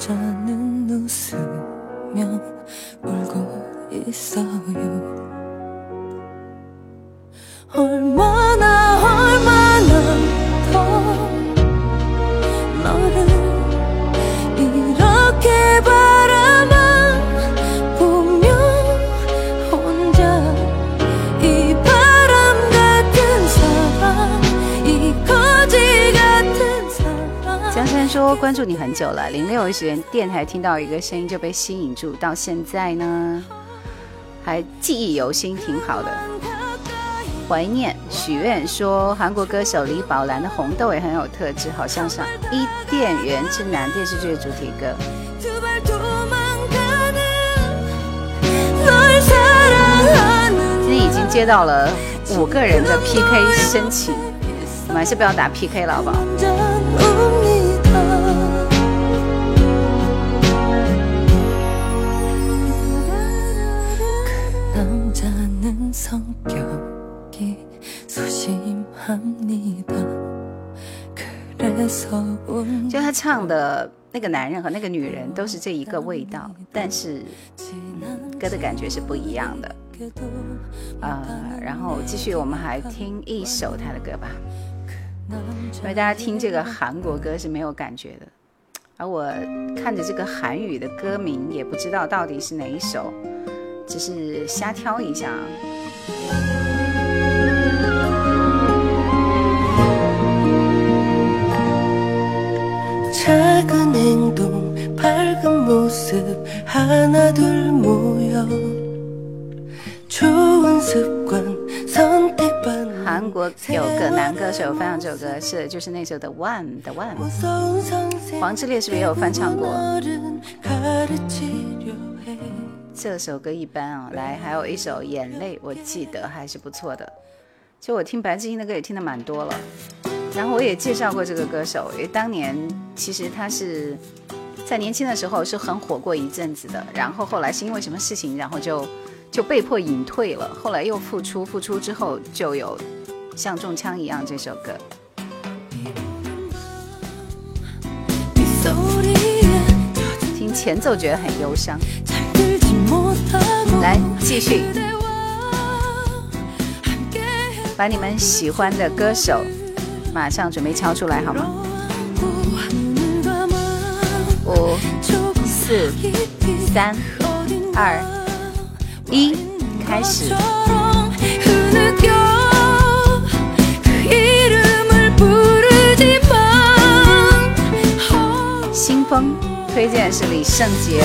Speaker 1: 남자는 웃으며 울고 있어요. 얼마나
Speaker 2: 说关注你很久了，零六十元电台听到一个声音就被吸引住，到现在呢还记忆犹新，挺好的。怀念许愿说韩国歌手李宝兰的《红豆》也很有特质，好像是《伊甸园之南》电视剧的主题歌。今天已经接到了五个人的 PK 申请，我们还是不要打 PK 了，好不好？
Speaker 1: 남자는 성격이 소심합니다 그래서 운
Speaker 2: 就他唱的那个男人和那个女人都是这一个味道，但是歌的感觉是不一样的。呃，然后继续，我们还听一首他的歌吧，因为大家听这个韩国歌是没有感觉的，而我看着这个韩语的歌名也不知道到底是哪一首，只是瞎挑一下 韩国有个男歌手翻唱这首歌，是就是那首的 One 的 One，黄致列是不是也有翻唱过？这首歌一般啊，来，还有一首《眼泪》，我记得还是不错的。就我听白智英的歌也听的蛮多了，然后我也介绍过这个歌手，因为当年其实他是在年轻的时候是很火过一阵子的，然后后来是因为什么事情，然后就就被迫隐退了。后来又复出，复出之后就有像中枪一样这首歌。听前奏觉得很忧伤。来继续，把你们喜欢的歌手马上准备敲出来好吗？五、四、三、二、一，开始。新风推荐是李圣杰。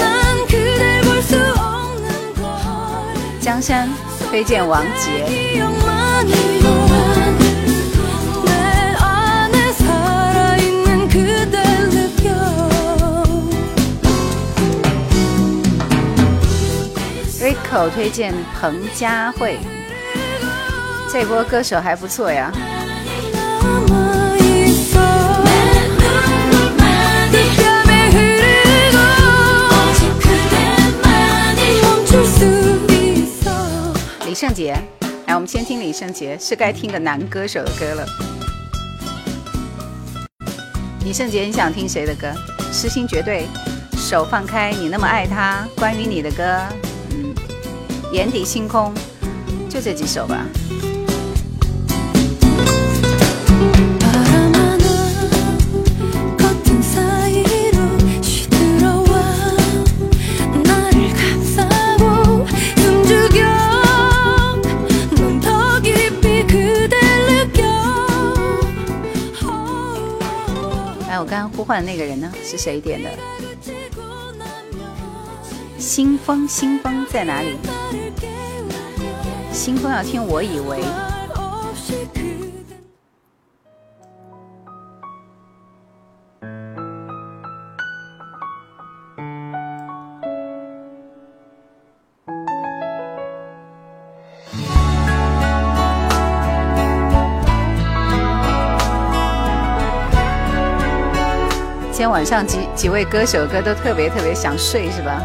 Speaker 2: 江山推荐王杰，Rico 推荐彭佳慧，这波歌手还不错呀。圣杰，来，我们先听李圣杰，是该听个男歌手的歌了。李圣杰，你想听谁的歌？痴心绝对，手放开，你那么爱他，关于你的歌，嗯，眼底星空，就这几首吧。
Speaker 3: 刚刚呼唤的那个人呢？是谁点的？新风，新风在哪里？新风要听，我以为。上几几位歌手歌都特别特别想睡，是吧？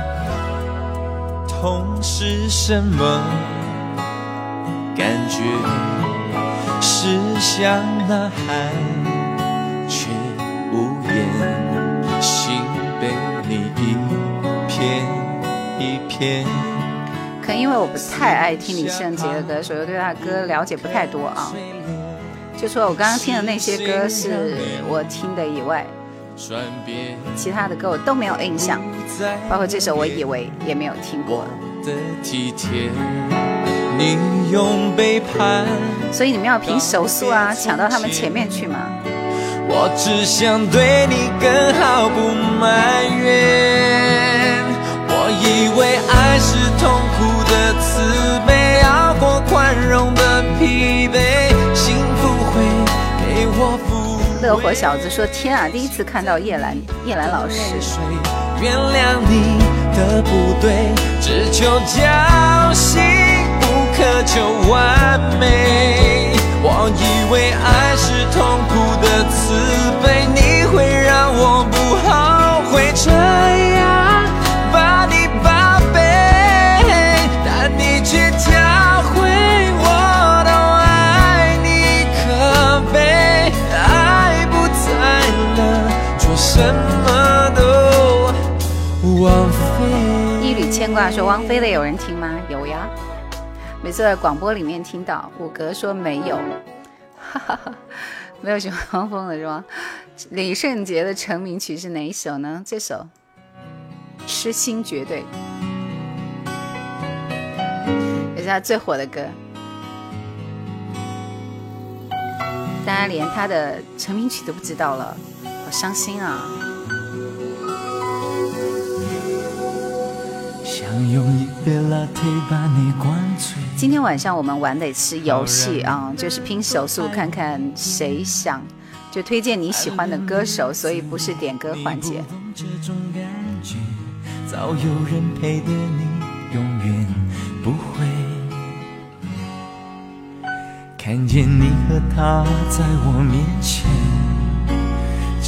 Speaker 2: 痛是什么感觉？是想呐喊却无言，心被你一片一片。
Speaker 3: 可能因为我不太爱听李圣杰的歌，所以我对他的歌了解不太多啊。就说我刚刚听的那些歌是我听的以外。其他的歌我都没有印象，包括这首我以为也没有听过。所以你们要凭手速啊，抢到他们前面去嘛。我只想对你更好，不埋怨。我以为爱是痛苦乐活小子说：“天啊，第一次看到叶兰，叶兰老师。”原谅你的不对，只求侥幸，不苛求完美。我以为爱是痛苦的慈悲，你会让我不后悔这样什么都枉费。一缕牵挂说汪菲的有人听吗？有呀，每次在广播里面听到。五格说没有，哈哈哈，没有喜欢汪峰的是吗？李圣杰的成名曲是哪一首呢？这首《痴心绝对》也是他最火的歌，大家连他的成名曲都不知道了。伤心啊！今天晚上我们玩的是游戏啊，就是拼手速，看看谁想就推荐你喜欢的歌手，所以不是点歌环节。早有人陪的你，永远不会看见你和他在我面前。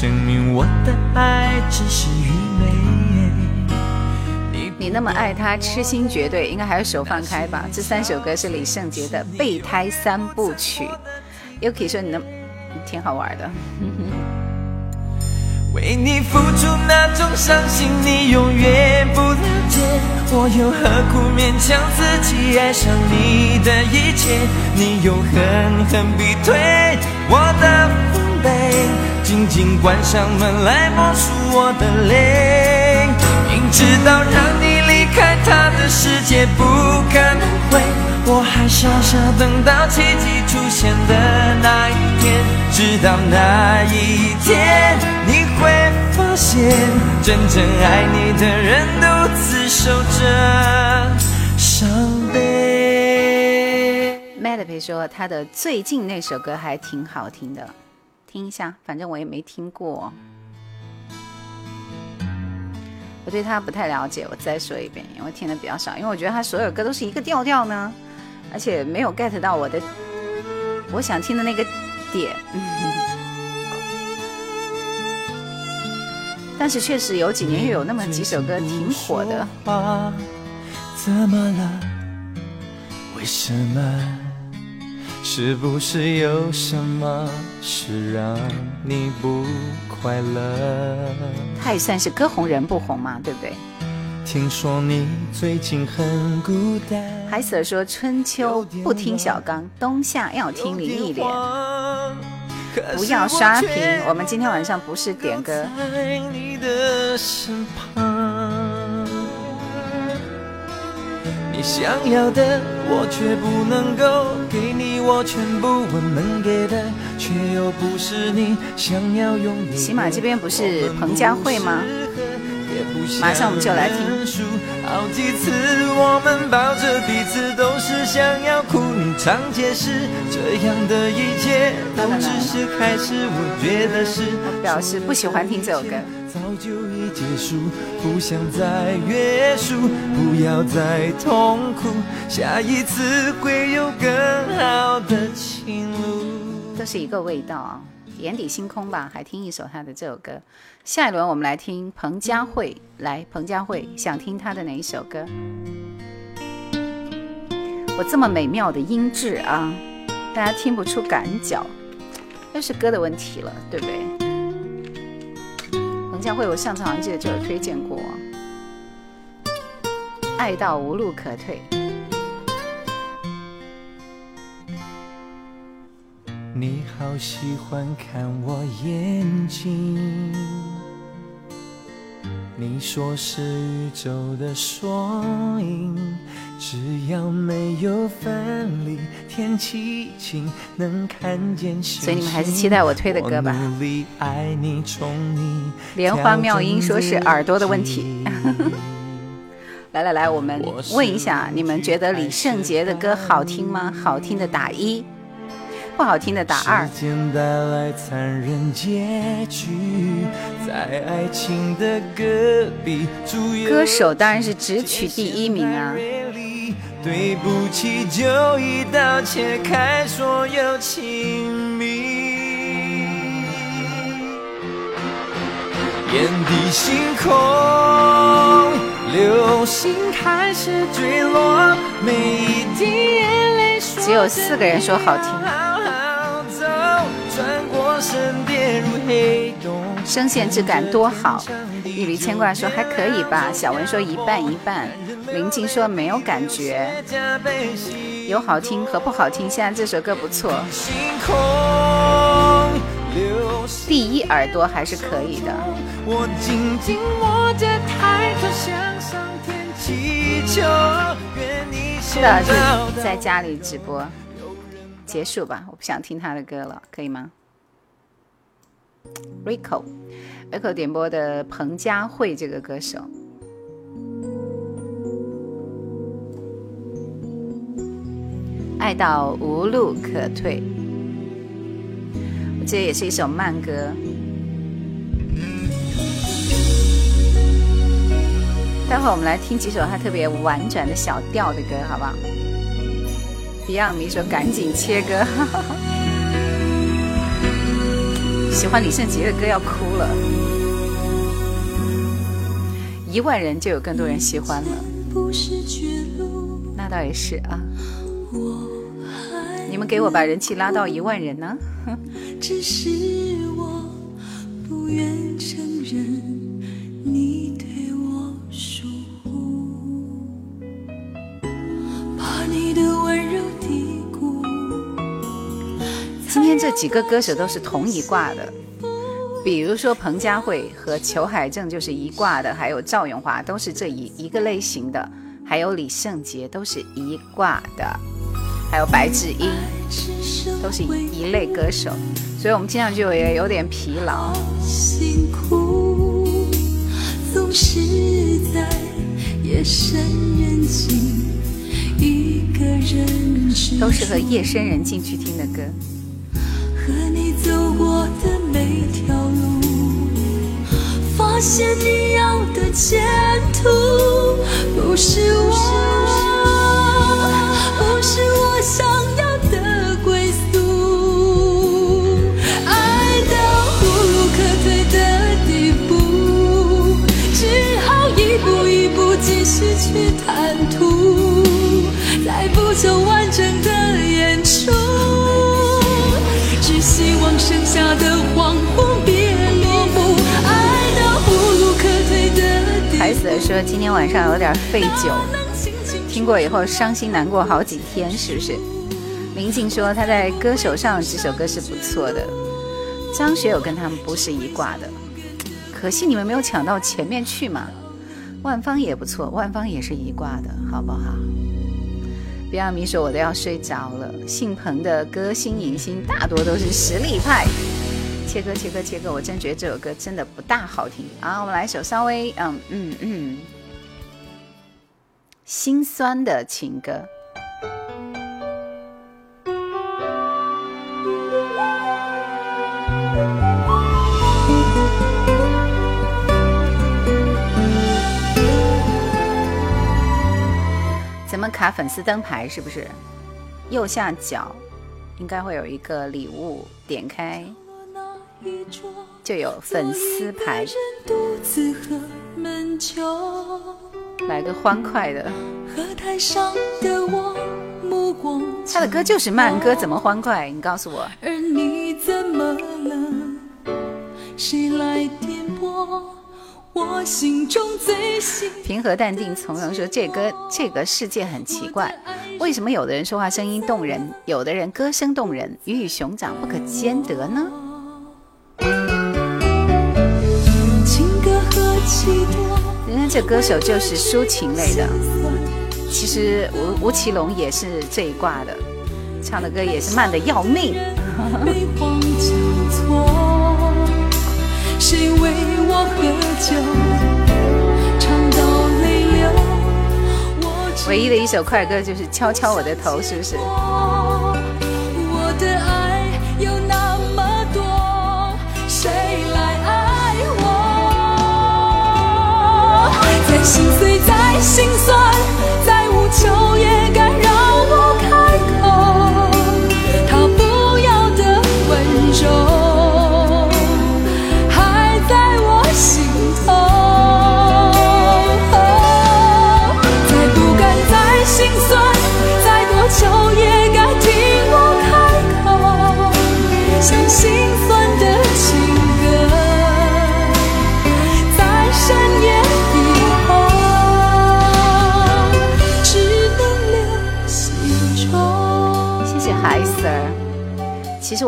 Speaker 3: 证明我的爱只是愚昧。你那么爱他，痴心绝对，应该还是手放开吧？这三首歌是李圣杰的备胎三部曲。Yuki 说你那挺好玩的。为你付出那种伤心，你永远不了解。我又何苦勉强自己爱上你的一切？你又狠狠逼退我的防备。紧紧关上门来默数我的泪，明知道让你离开他的世界不可能会，我还傻傻等到奇迹出现的那一天，直到那一天你会发现，真正爱你的人独自守着伤悲。Melody 说他的最近那首歌还挺好听的。听一下，反正我也没听过，我对他不太了解。我再说一遍，因为听的比较少，因为我觉得他所有歌都是一个调调呢，而且没有 get 到我的我想听的那个点。但是确实有几年又有那么几首歌挺火的。怎么了？为什么？是不是有什么事让你不快乐？他也算是歌红人不红嘛，对不对？听说你最近很孤单。海 Sir 说春秋不听小刚，冬夏要听林忆莲。不要刷屏，我们今天晚上不是点歌。你你想要的，我却不能够给你我全部，我能给的却又不是你想要拥有的。
Speaker 2: 喜马这边不是彭佳慧吗？马上我们就来听。
Speaker 3: 好几次我们抱着彼此，都是想要哭。你常解释这样的一切都只是开始，我觉得是。
Speaker 2: 我表示不喜欢听这首歌。
Speaker 3: 早就已结束，不想再约束，不要再痛苦，下一次会有更好的情路。
Speaker 2: 都是一个味道啊。眼底星空吧，还听一首他的这首歌。下一轮我们来听彭佳慧，来，彭佳慧想听他的哪一首歌？我这么美妙的音质啊，大家听不出感脚，又是歌的问题了，对不对？演唱会，我上次好像记得就有推荐过，《爱到无路可退》。
Speaker 3: 你好喜欢看我眼睛，你说是宇宙的缩影，只要没有分离，天气晴能看见星星。
Speaker 2: 所以你们还是期待我推的歌吧。
Speaker 3: 我努力爱你宠你，
Speaker 2: 莲花妙音说是耳朵的问题。来来来，我们问一下，你们觉得李圣杰的歌好听吗？好听的打一。不好听的打二。歌手当然是只取第一名啊。
Speaker 3: 对不起，就一刀切开所有亲密。眼底星空，流星开始坠落，每一滴眼泪。
Speaker 2: 只有四个人说好听。声线质感多好，一缕牵挂说还可以吧，小文说一半一半，林静说没有感觉，有好听和不好听，现在这首歌不错，第一耳朵还是可以的。是的，在家里直播。结束吧，我不想听他的歌了，可以吗？Rico，Rico 点播的彭佳慧这个歌手，爱到无路可退，我这也是一首慢歌。待会儿我们来听几首他特别婉转的小调的歌，好不好？Beyond 你说赶紧切歌，喜欢李圣杰的歌要哭了，一万人就有更多人喜欢了，那倒也是啊。你们给我把人气拉到一万人呢？只是我不愿承认。今天这几个歌手都是同一挂的，比如说彭佳慧和裘海正就是一挂的，还有赵咏华都是这一一个类型的，还有李圣杰都是一挂的，还有白智英都是一类歌手，所以我们听上去也有点疲劳。都适合夜深人静去听的歌。和你走过的每条路，发现你要的前途不是我，不是我想不求完整的演出。希望剩下的黄昏别落幕，爱到无路可退的海子说今天晚上有点费酒，听过以后伤心难过好几天，是不是？林静说他在歌手上这首歌是不错的，张学友跟他们不是一挂的，可惜你们没有抢到前面去嘛。万芳也不错，万芳也是一挂的，好不好？
Speaker 1: 不要迷说我都要睡着了。姓彭的歌星影星大多都是实力派。切歌切歌切歌，我真觉得这首歌真的不大好听。啊，我们来一首稍微嗯嗯嗯心酸的情歌。怎么卡粉丝灯牌？是不是？右下角应该会有一个礼物，点开就有粉丝牌。来个欢快的。他的歌就是慢歌，怎么欢快？你告诉我。谁来点拨？我心中最平和淡定从容说：“这歌这个世界很奇怪，为什么有的人说话声音动人，有的人歌声动人，鱼与熊掌不可兼得呢？”人家这歌手就是抒情类的，其实吴吴奇隆也是这一挂的，唱的歌也是慢的要命。谁为我喝酒，唱到泪流。唯一的一首快歌就是敲敲我的头，是不是？我的爱有那么多，谁来爱我？再心碎，再心酸，再无求也敢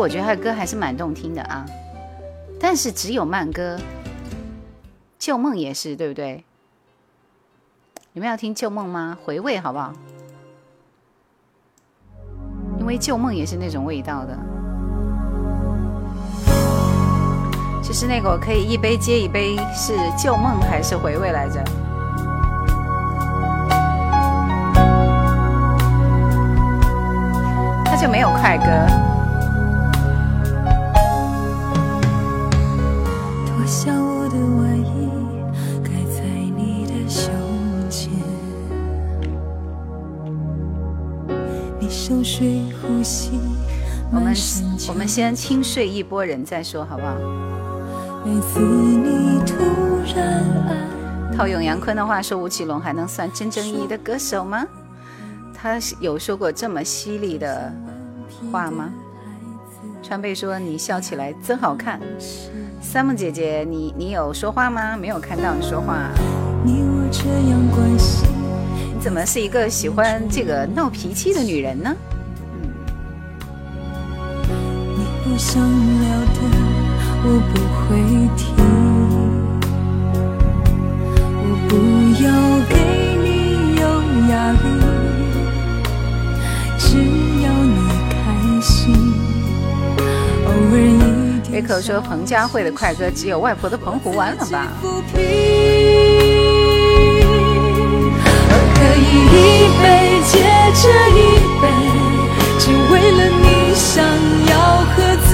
Speaker 1: 我觉得他的歌还是蛮动听的啊，但是只有慢歌，《旧梦》也是对不对？你们要听《旧梦》吗？回味好不好？因为《旧梦》也是那种味道的，就是那个我可以一杯接一杯，是《旧梦》还是回味来着？他就没有快歌。我们我们先轻睡一波人再说，好不好？套用杨坤的话说，吴奇隆还能算真正意义的歌手吗？他有说过这么犀利的话吗？川贝说你笑起来真好看。三木姐姐，你你有说话吗？没有看到你说话。你怎么是一个喜欢这个闹脾气的女人呢？想聊的我不会听，我不要给你有压力，一点。瑞口说彭佳慧的快歌只有外婆的澎湖湾了吧？可以一杯接着一杯，只为了你想要喝。醉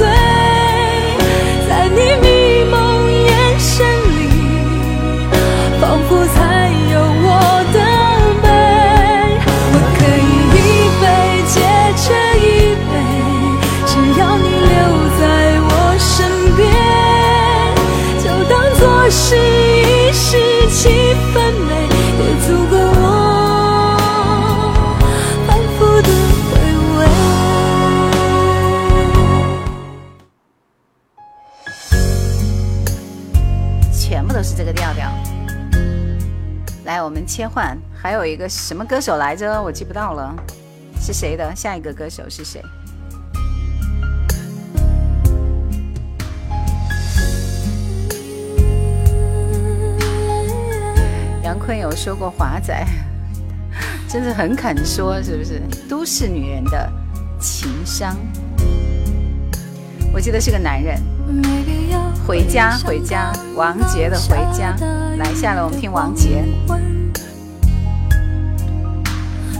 Speaker 1: 在你时气氛美，也足够我全部都是。这个调调，来，我们切换。还有一个什么歌手来着？我记不到了，是谁的？下一个歌手是谁？杨坤有说过华仔，
Speaker 2: 真的很肯说，是不是？都市女人的情商。我记得是个男人。回家，回家，王杰的《回家》。来，下来我们听王杰。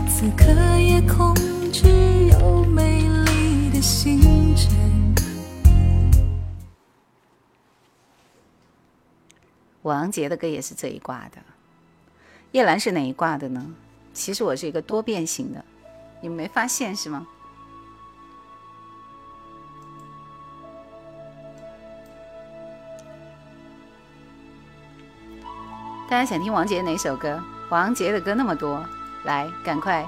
Speaker 2: 此刻夜空只有美丽的星辰。王杰的歌也是这一挂的。叶兰是哪一挂的呢？其实我是一个多变型的，你们没发现是吗？大家想听王杰哪首歌？王杰的歌那么多，来，赶快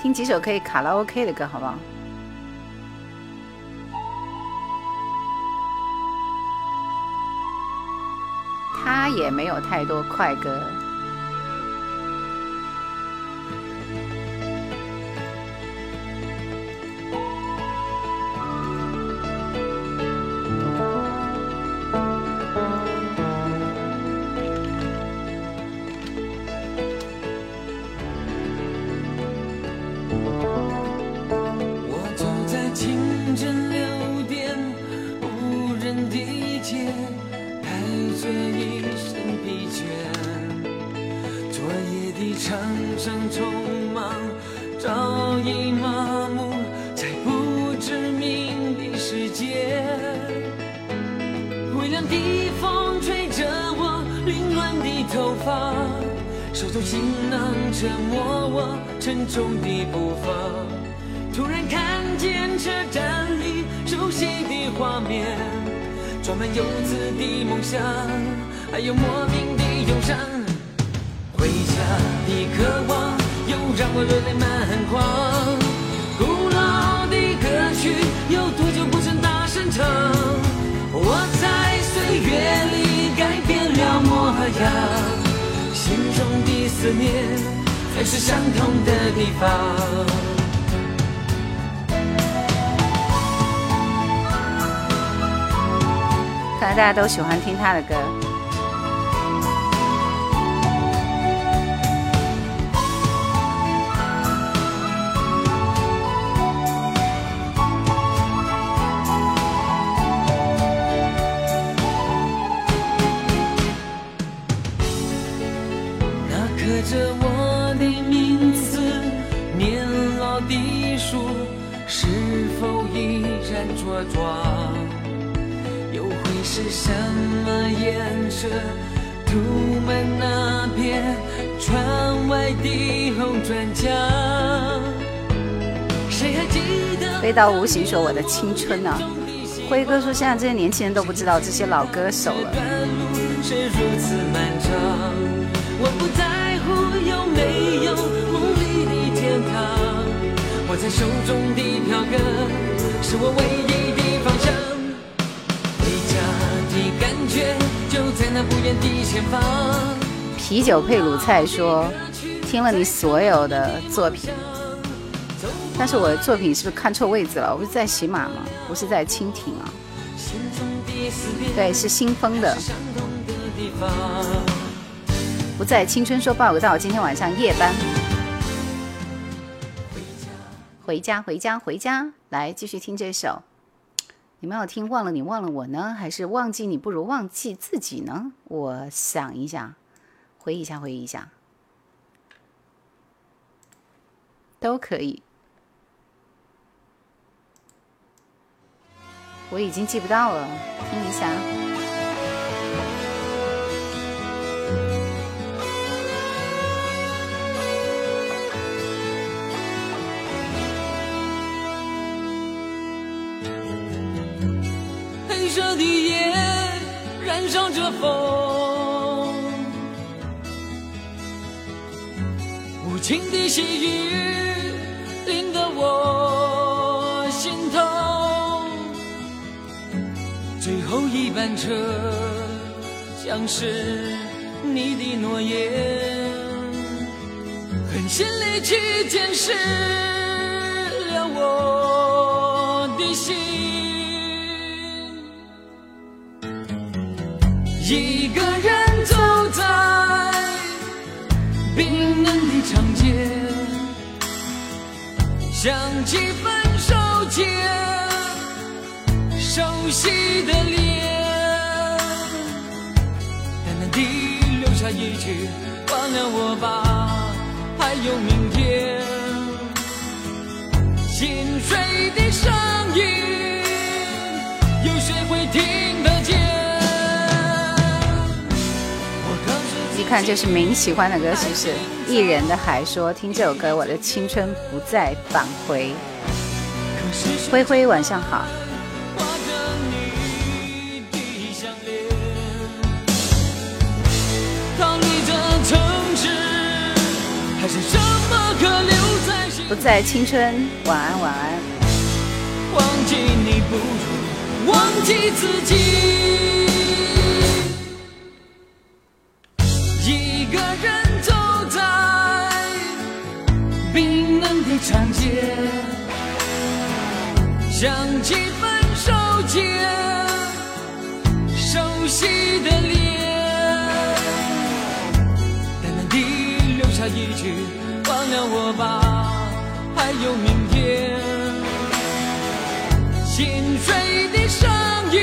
Speaker 2: 听几首可以卡拉 OK 的歌，好不好？他也没有太多快歌。折磨我沉重的步
Speaker 3: 伐突然看见车站里熟悉的画面装满游子的梦想还有莫名的忧伤。回家的渴望又让我热泪满眶。古老的歌曲有多久不曾大声唱？我在岁月里改变了模样心中的思念。也是相同的地方。
Speaker 2: 看来大家都喜欢听他的歌。飞刀无形说我的青春啊！辉哥说现在这些年轻人都不知道这些老歌手了。
Speaker 3: 我不在乎有没有梦里的天堂。握在手中的票根，是我唯一的方向。
Speaker 2: 啤酒配卤菜说：“听了你所有的作品，但是我的作品是不是看错位置了？我不是在喜马吗？不是在蜻蜓啊？对，是新风的。不在青春说报个到，今天晚上夜班，回家，回家，回家，来继续听这首。”你们要听忘了你忘了我呢，还是忘记你不如忘记自己呢？我想一下，回忆一下，回忆一下，都可以。我已经记不到了，听一下。
Speaker 3: 黑色的夜燃烧着风，无情的细雨淋得我后一班车，将是你的诺言。狠心离去，见识了我的心。一个人走在冰冷的长街，想起分手前。熟悉的脸，淡淡地留下一句忘了我吧，还有明天。心碎的声音，有谁会听得见？
Speaker 2: 一看就是明喜欢的歌，是不是？艺人的还说听这首歌，我的青春不再返回。灰灰晚上好。不在青春，晚安晚安。
Speaker 3: 忘记你不如忘记自己。一个人走在冰冷的长街，想起分手前熟悉的脸，一句忘了我吧。还有明天，心碎的声音，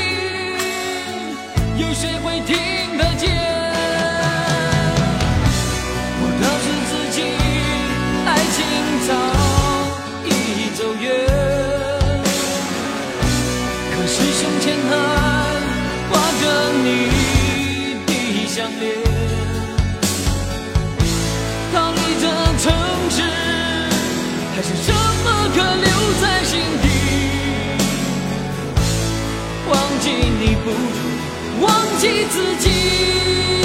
Speaker 3: 有谁会听得见？还是什么可留在心底？忘记你不如忘记自己。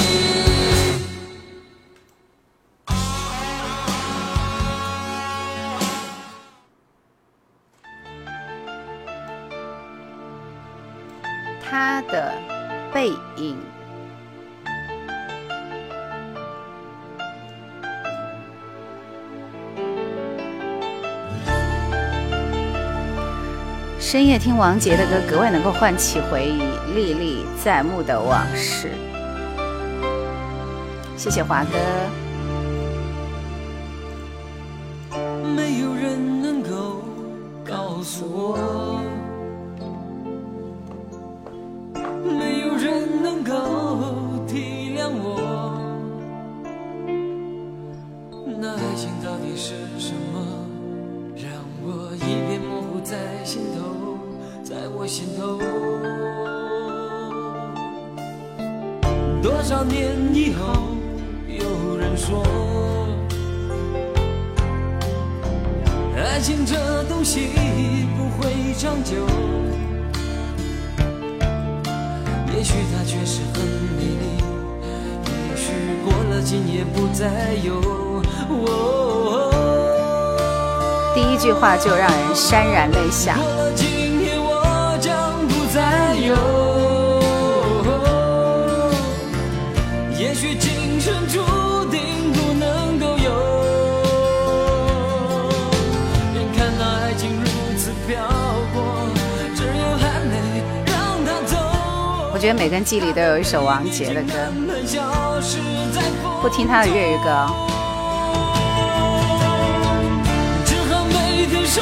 Speaker 2: 深夜听王杰的歌，格外能够唤起回忆，历历在目的往事。谢谢华哥。潸然泪下。
Speaker 3: 有，也许今生注定不能够有。眼看那爱情如此漂泊，只有含泪让它走。
Speaker 2: 我觉得每根记里都有一首王杰的歌，不听他的粤语歌。
Speaker 3: 只好每天守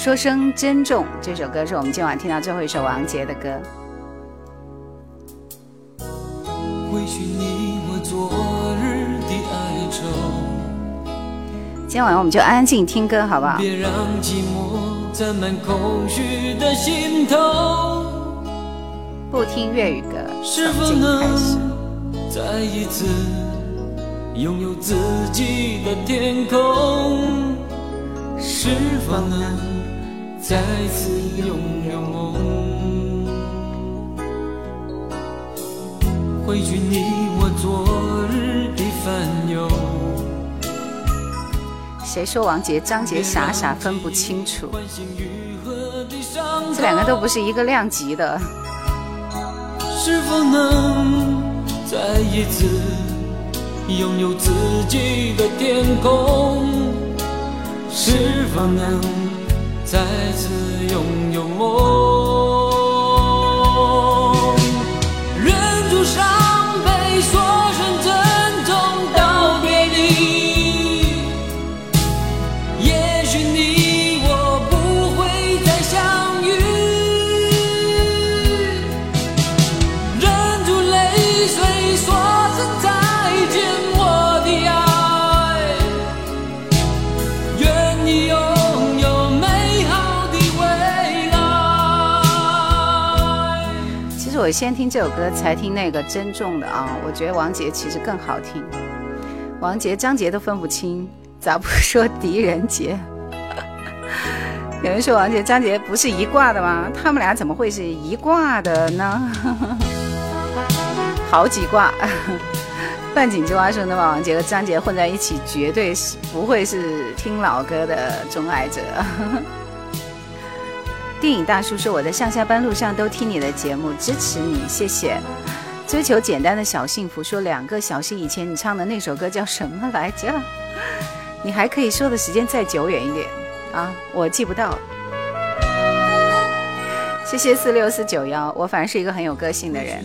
Speaker 2: 说声珍重。这首歌是我们今晚听到最后一首王杰的歌。今天晚上我们就安安静听歌，好不好？
Speaker 3: 别让寂寞占满空虚的心头。
Speaker 2: 不听粤语歌，
Speaker 3: 是否能再一次？拥有自己的天空，是否能再次拥有梦？回去你我昨日的烦忧。
Speaker 2: 谁说王杰、张杰傻傻分不清楚？这两个都不是一个量级的。
Speaker 3: 是否能再一次拥有自己的天空？是否能再次拥有梦？
Speaker 2: 先听这首歌，才听那个珍重的啊！我觉得王杰其实更好听，王杰、张杰都分不清，咋不说狄仁杰？有人说王杰、张杰不是一挂的吗？他们俩怎么会是一挂的呢？好几挂。半井之蛙说：“能把王杰和张杰混在一起，绝对是不会是听老歌的钟爱者。”电影大叔说：“我在上下班路上都听你的节目，支持你，谢谢。”追求简单的小幸福说：“两个小时以前你唱的那首歌叫什么来着？你还可以说的时间再久远一点啊，我记不到。”谢谢四六四九幺，我反正是一个很有个性的人。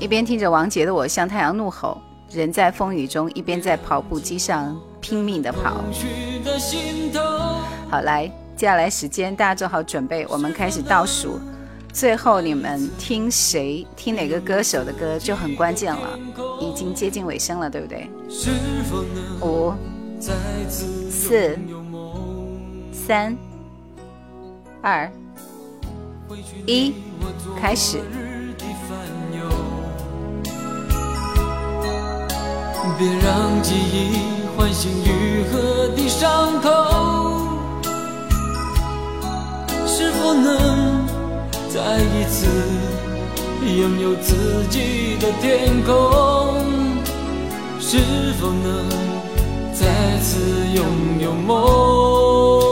Speaker 2: 一边听着王杰的《我向太阳怒吼》，人在风雨中，一边在跑步机上拼命的跑。好，来，接下来时间大家做好准备，我们开始倒数。最后你们听谁听哪个歌手的歌就很关键了，已经接近尾声了，对不对？五、四、三、二、一，开始。别让记忆唤醒愈合的伤口。是否能再一次拥有自己的天空？是否能再次拥有梦？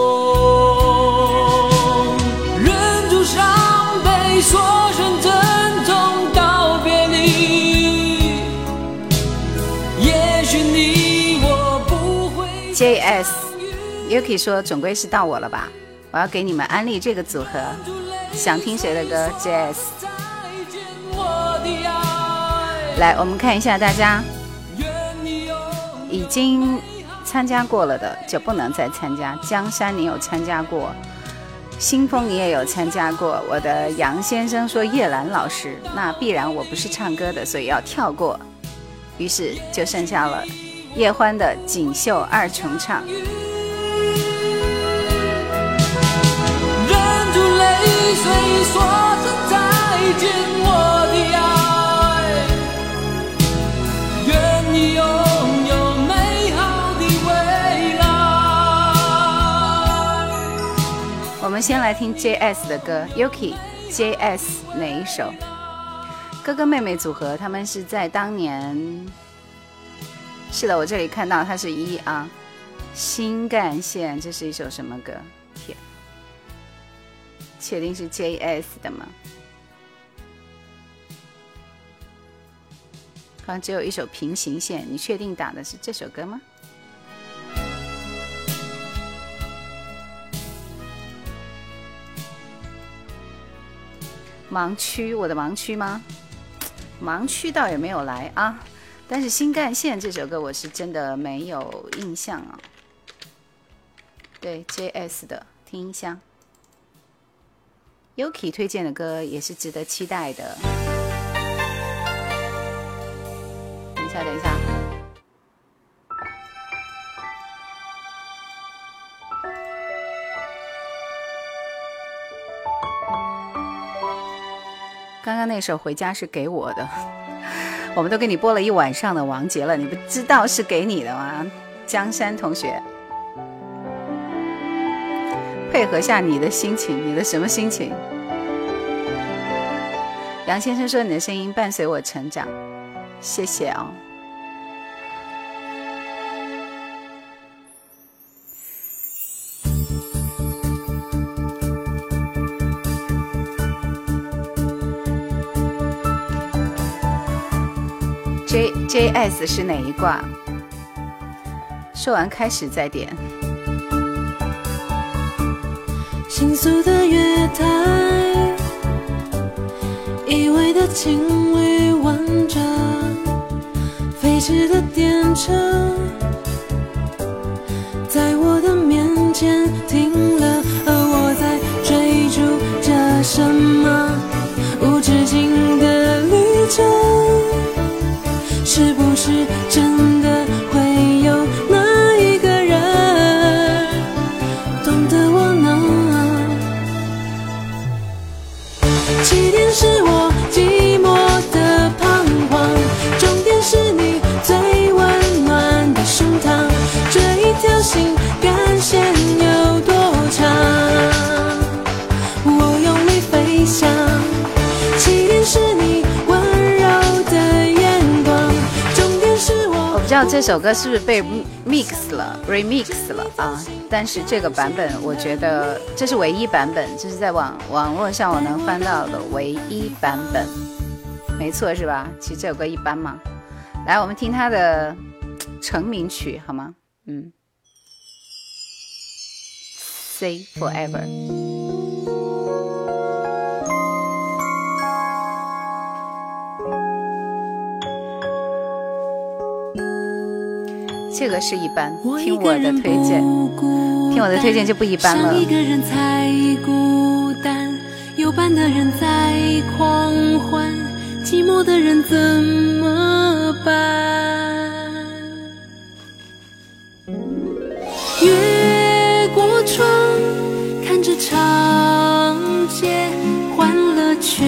Speaker 2: S，Yuki 说：“总归是到我了吧。”我要给你们安利这个组合，想听谁的歌？Jazz。来，我们看一下大家已经参加过了的就不能再参加。江山你有参加过，新风你也有参加过。我的杨先生说叶兰老师，那必然我不是唱歌的，所以要跳过。于是就剩下了叶欢的锦绣二重唱。说声再见，我的爱。愿你拥有美好的未来。我们先来听 J.S 的歌，Yuki。J.S 哪一首？哥哥妹妹组合，他们是在当年。是的，我这里看到它是一啊。新干线，这是一首什么歌？天。确定是 J.S 的吗？好像只有一首《平行线》，你确定打的是这首歌吗？盲区，我的盲区吗？盲区倒也没有来啊，但是《新干线》这首歌我是真的没有印象啊。对，J.S 的，听一下。Yuki 推荐的歌也是值得期待的。等一下，等一下。刚刚那首《回家》是给我的，我们都给你播了一晚上的王杰了，你不知道是给你的吗？江山同学，配合下你的心情，你的什么心情？杨先生说：“你的声音伴随我成长，谢谢哦。” J S 是哪一卦？说完开始再点。
Speaker 1: 倾诉的月台，依偎的情侣挽着飞驰的电车，在我的面前停了，而我在追逐着什么无止境的旅程？这
Speaker 2: 首歌是不是被 mix 了 remix 了啊？但是这个版本，我觉得这是唯一版本，这是在网网络上我能翻到的唯一版本，没错是吧？其实这首歌一般嘛。来，我们听他的成名曲好吗？嗯，Say Forever。这个是一般，听我的推荐，听我的推荐就不一般了。
Speaker 1: 一个人才孤单，有伴的人在狂欢，寂寞的人怎么办？越过窗，看着长街，欢乐却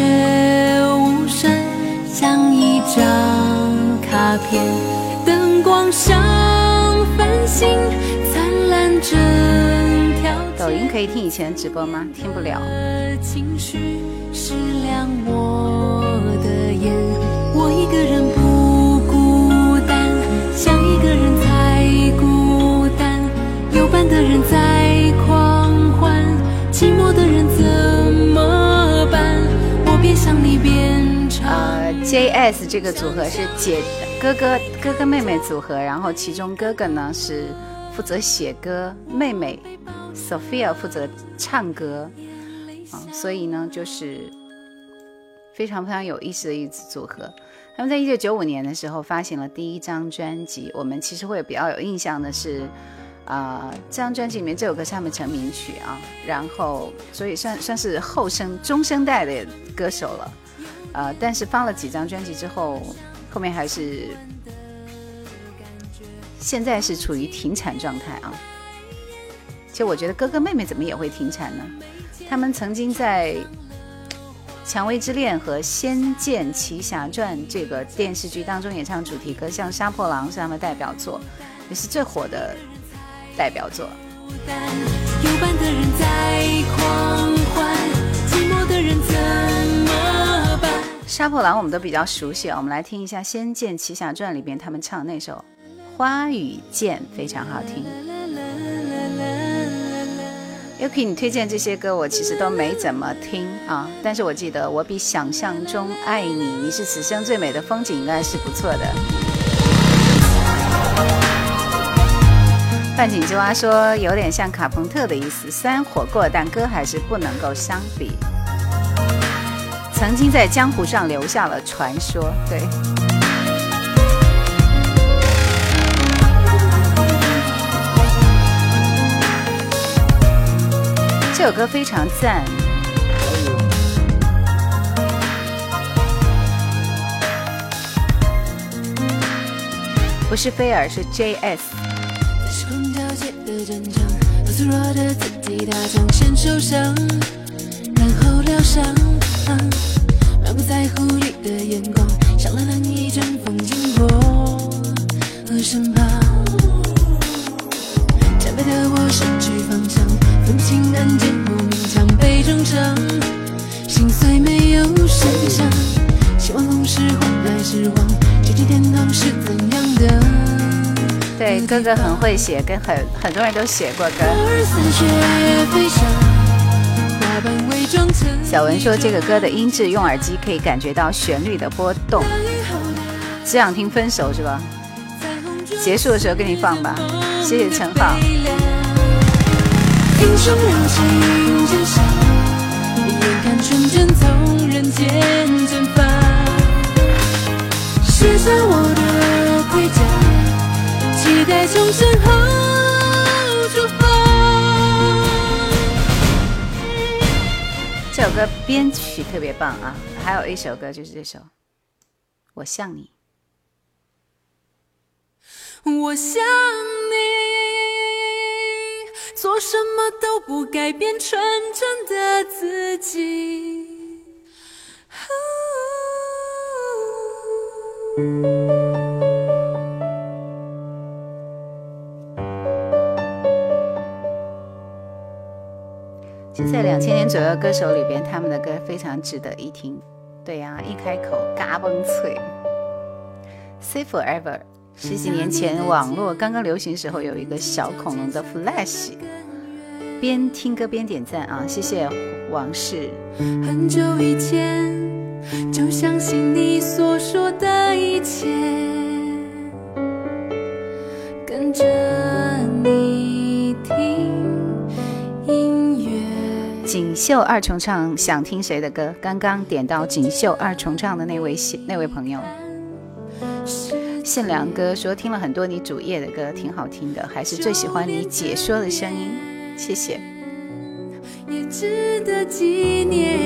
Speaker 1: 无声，像一张
Speaker 2: 可以听以前的直播吗？听不了。
Speaker 1: 的情绪是亮我的眼，我一个人不孤单，想一个人才孤单，有伴的人在狂欢，寂寞的人怎么办？我你。
Speaker 2: 呃，JS 这个组合是姐哥哥哥哥妹妹组合，然后其中哥哥呢是负责写歌，妹妹 Sophia 负责唱歌，啊，所以呢就是非常非常有意思的一组组合。他们在一九九五年的时候发行了第一张专辑，我们其实会比较有印象的是，啊、这张专辑里面这首歌是他们成名曲啊，然后所以算算是后生中生代的歌手了。呃，但是发了几张专辑之后，后面还是现在是处于停产状态啊。其实我觉得哥哥妹妹怎么也会停产呢？他们曾经在《蔷薇之恋》和《仙剑奇侠传》这个电视剧当中演唱主题歌，像《杀破狼》是他们代表作，也是最火的代表作。
Speaker 1: 有伴的人在狂欢，寂寞的人怎么办？
Speaker 2: 杀破狼我们都比较熟悉啊，我们来听一下《仙剑奇侠传》里边他们唱那首《花与剑》，非常好听。Yuki，你推荐这些歌，我其实都没怎么听啊，但是我记得我比想象中爱你，你是此生最美的风景，应该是不错的。范景之蛙说有点像卡朋特的意思，虽然火过，但歌还是不能够相比。曾经在江湖上留下了传说，对。这首歌非常赞。不是菲尔，是 JS。
Speaker 1: 满不在乎你的眼光，像了冷一阵风经过我身旁。惨败的我失去方向，伤，心碎没有声响。希望总是换来失望，天堂是怎样的？
Speaker 2: 对，哥哥很会写，跟很很多人都写过歌。小文说这个歌的音质用耳机可以感觉到旋律的波动，只想听分手是吧？结束的时候给你放吧，谢谢陈浩。
Speaker 1: 微亮英雄人情真相，眼看纯真从人间蒸发，卸下我的盔甲，期待从身后出发。
Speaker 2: 这首歌编曲特别棒啊！还有一首歌就是这首《我像你》。
Speaker 1: 我想你，做什么都不改变纯真的自己。
Speaker 2: 其实，在两千年左右的歌手里边，他们的歌非常值得一听。对呀、一开口嘎嘣脆。Say Forever，十几年前网络刚刚流行时候，有一个小恐龙的 Flash，边听歌边点赞啊！谢谢王氏。
Speaker 1: 很久以前就相信你所说的一切，跟着你听音乐。
Speaker 2: 锦绣二重唱想听谁的歌？刚刚点到锦绣二重唱的那位那位朋友，信良哥说听了很多你主页的歌，挺好听的，还是最喜欢你解说的声音，谢谢。
Speaker 1: 也值得纪念。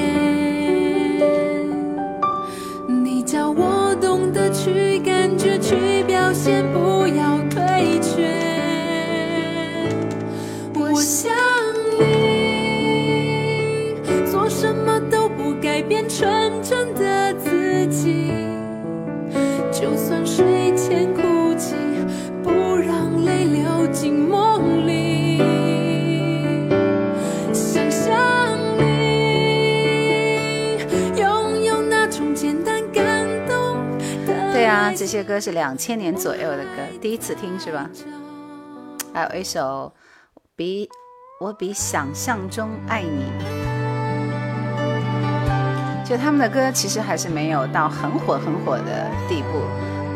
Speaker 1: 你叫我懂得去感觉，去表现，不要退却。我想你，做什么都不改变纯真的自己，睡前哭泣，不让泪流进梦里。想象你拥有那种简单感动的
Speaker 2: 对啊，这些歌是两千年左右的歌，第一次听是吧？还有一首比我比想象中爱你，就他们的歌其实还是没有到很火很火的地步，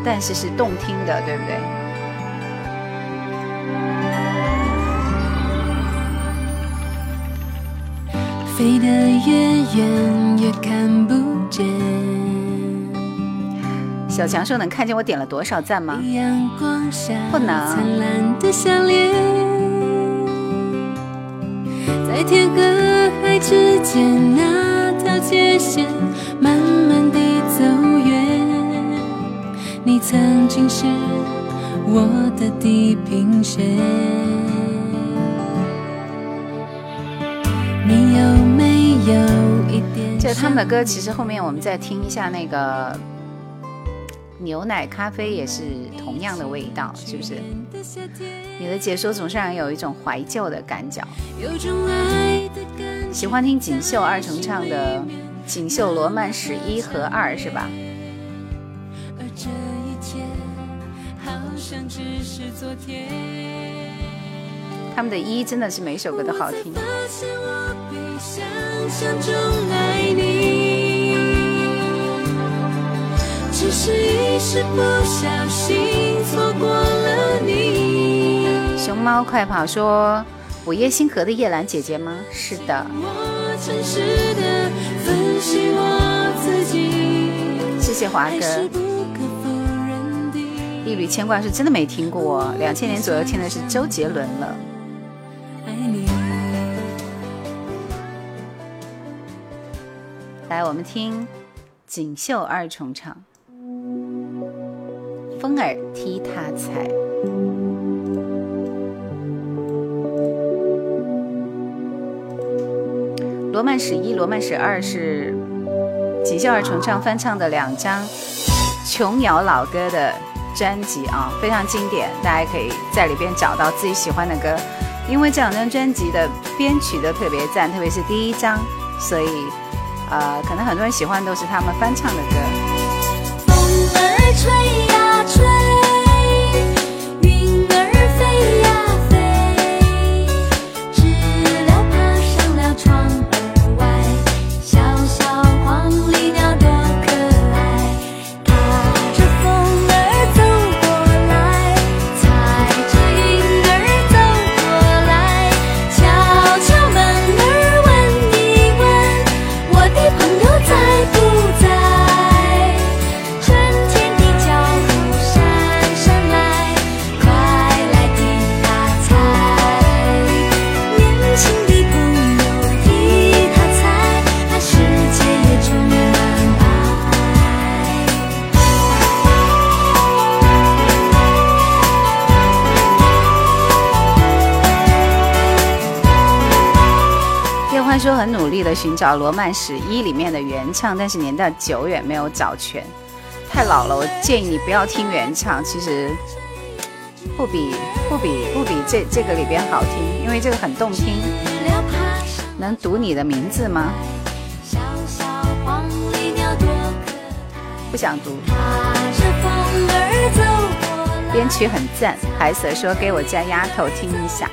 Speaker 2: 但是是动听的，对不对？
Speaker 1: 飞得越远越看不见。
Speaker 2: 小强说能看见我点了多少赞吗？
Speaker 1: 阳光下
Speaker 2: 不能
Speaker 1: 灿烂的笑脸，在天和海之间那条界线，慢慢。你曾经是我的地平线，你有没有一点？
Speaker 2: 就他们的歌，其实后面我们再听一下那个牛奶咖啡，也是同样的味道，是不是？你的解说总是让人有一种怀旧的感觉。
Speaker 1: 有种爱的感觉。
Speaker 2: 喜欢听锦绣二重唱的《锦绣罗曼史一和二》是吧？
Speaker 1: 只是昨天。
Speaker 2: 他们的一真的是每首歌都好听
Speaker 1: 我。才发现我比想象中爱你，只是一时不小心错过了你。
Speaker 2: 熊猫快跑说：“午夜星河的叶兰姐姐吗？”是的。
Speaker 1: 我诚实的分析我自己，
Speaker 2: 谢谢华哥。一缕牵挂是真的没听过，两千年左右听的是周杰伦了。
Speaker 1: 爱你。
Speaker 2: 来，我们听锦绣二重唱，风儿踢踏踩。罗曼史一、罗曼史二是锦绣二重唱翻唱的两张琼瑶老歌的专辑啊非常经典大家可以在里边找到自己喜欢的歌。因为这两张专辑的编曲都特别赞特别是第一张所以呃可能很多人喜欢都是他们翻唱的歌。
Speaker 1: 风儿吹的寻找《罗曼史一》里面的原唱，但是年代久远没有找全，太老了。我建议你不要听原唱，其实不比不比不比这这个里边好听，因为这个很动听。能读你的名字吗？不想读。编曲很赞，海瑟说给我家丫头听一下。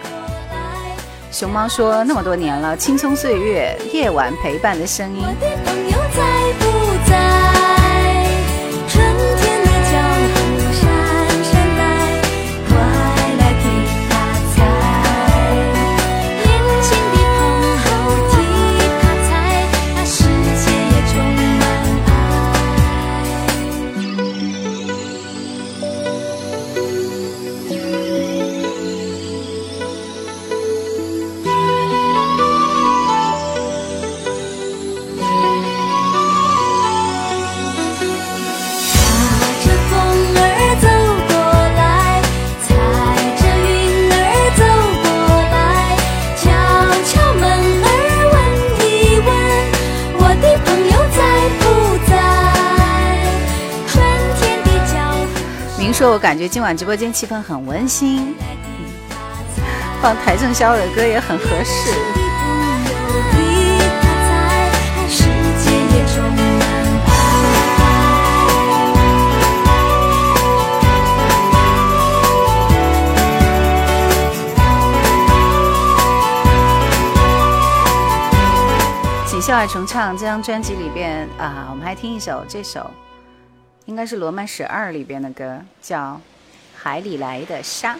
Speaker 1: 熊猫说那么多年了，青葱岁月，夜晚陪伴的声音。我感觉今晚直播间气氛很温馨，放邰正宵的歌也很合适。锦绣爱重唱这张专辑里边啊，我们还听一首这首。应该是《罗曼史二》里边的歌，叫《海里来的沙》。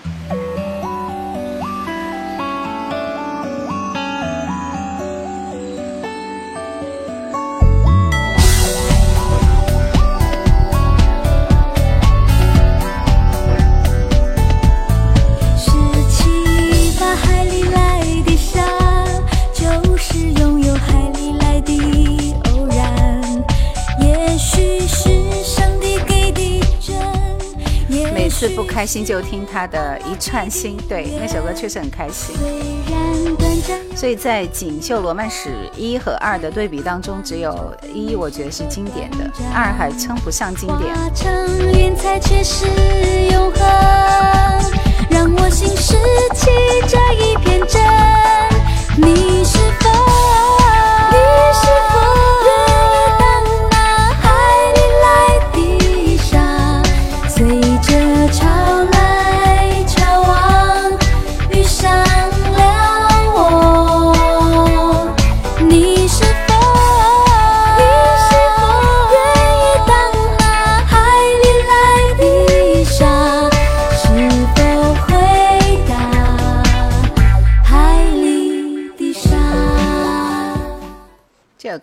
Speaker 1: 是不开心就听他的一串心，对那首歌确实很开心。所以在《锦绣罗曼史一》和二的对比当中，只有一我觉得是经典的，二还称不上经典。让我心拾起这一片真，你是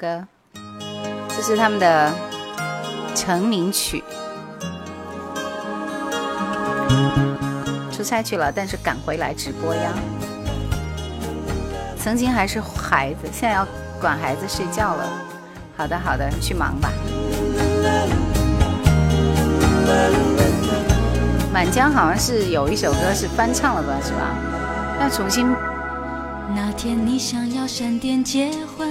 Speaker 1: 歌，这是他们的成名曲。出差去了，但是赶回来直播呀。曾经还是孩子，现在要管孩子睡觉了。好的，好的，去忙吧。满江好像是有一首歌是翻唱了吧，是吧？要重新。那天你想要闪电结婚。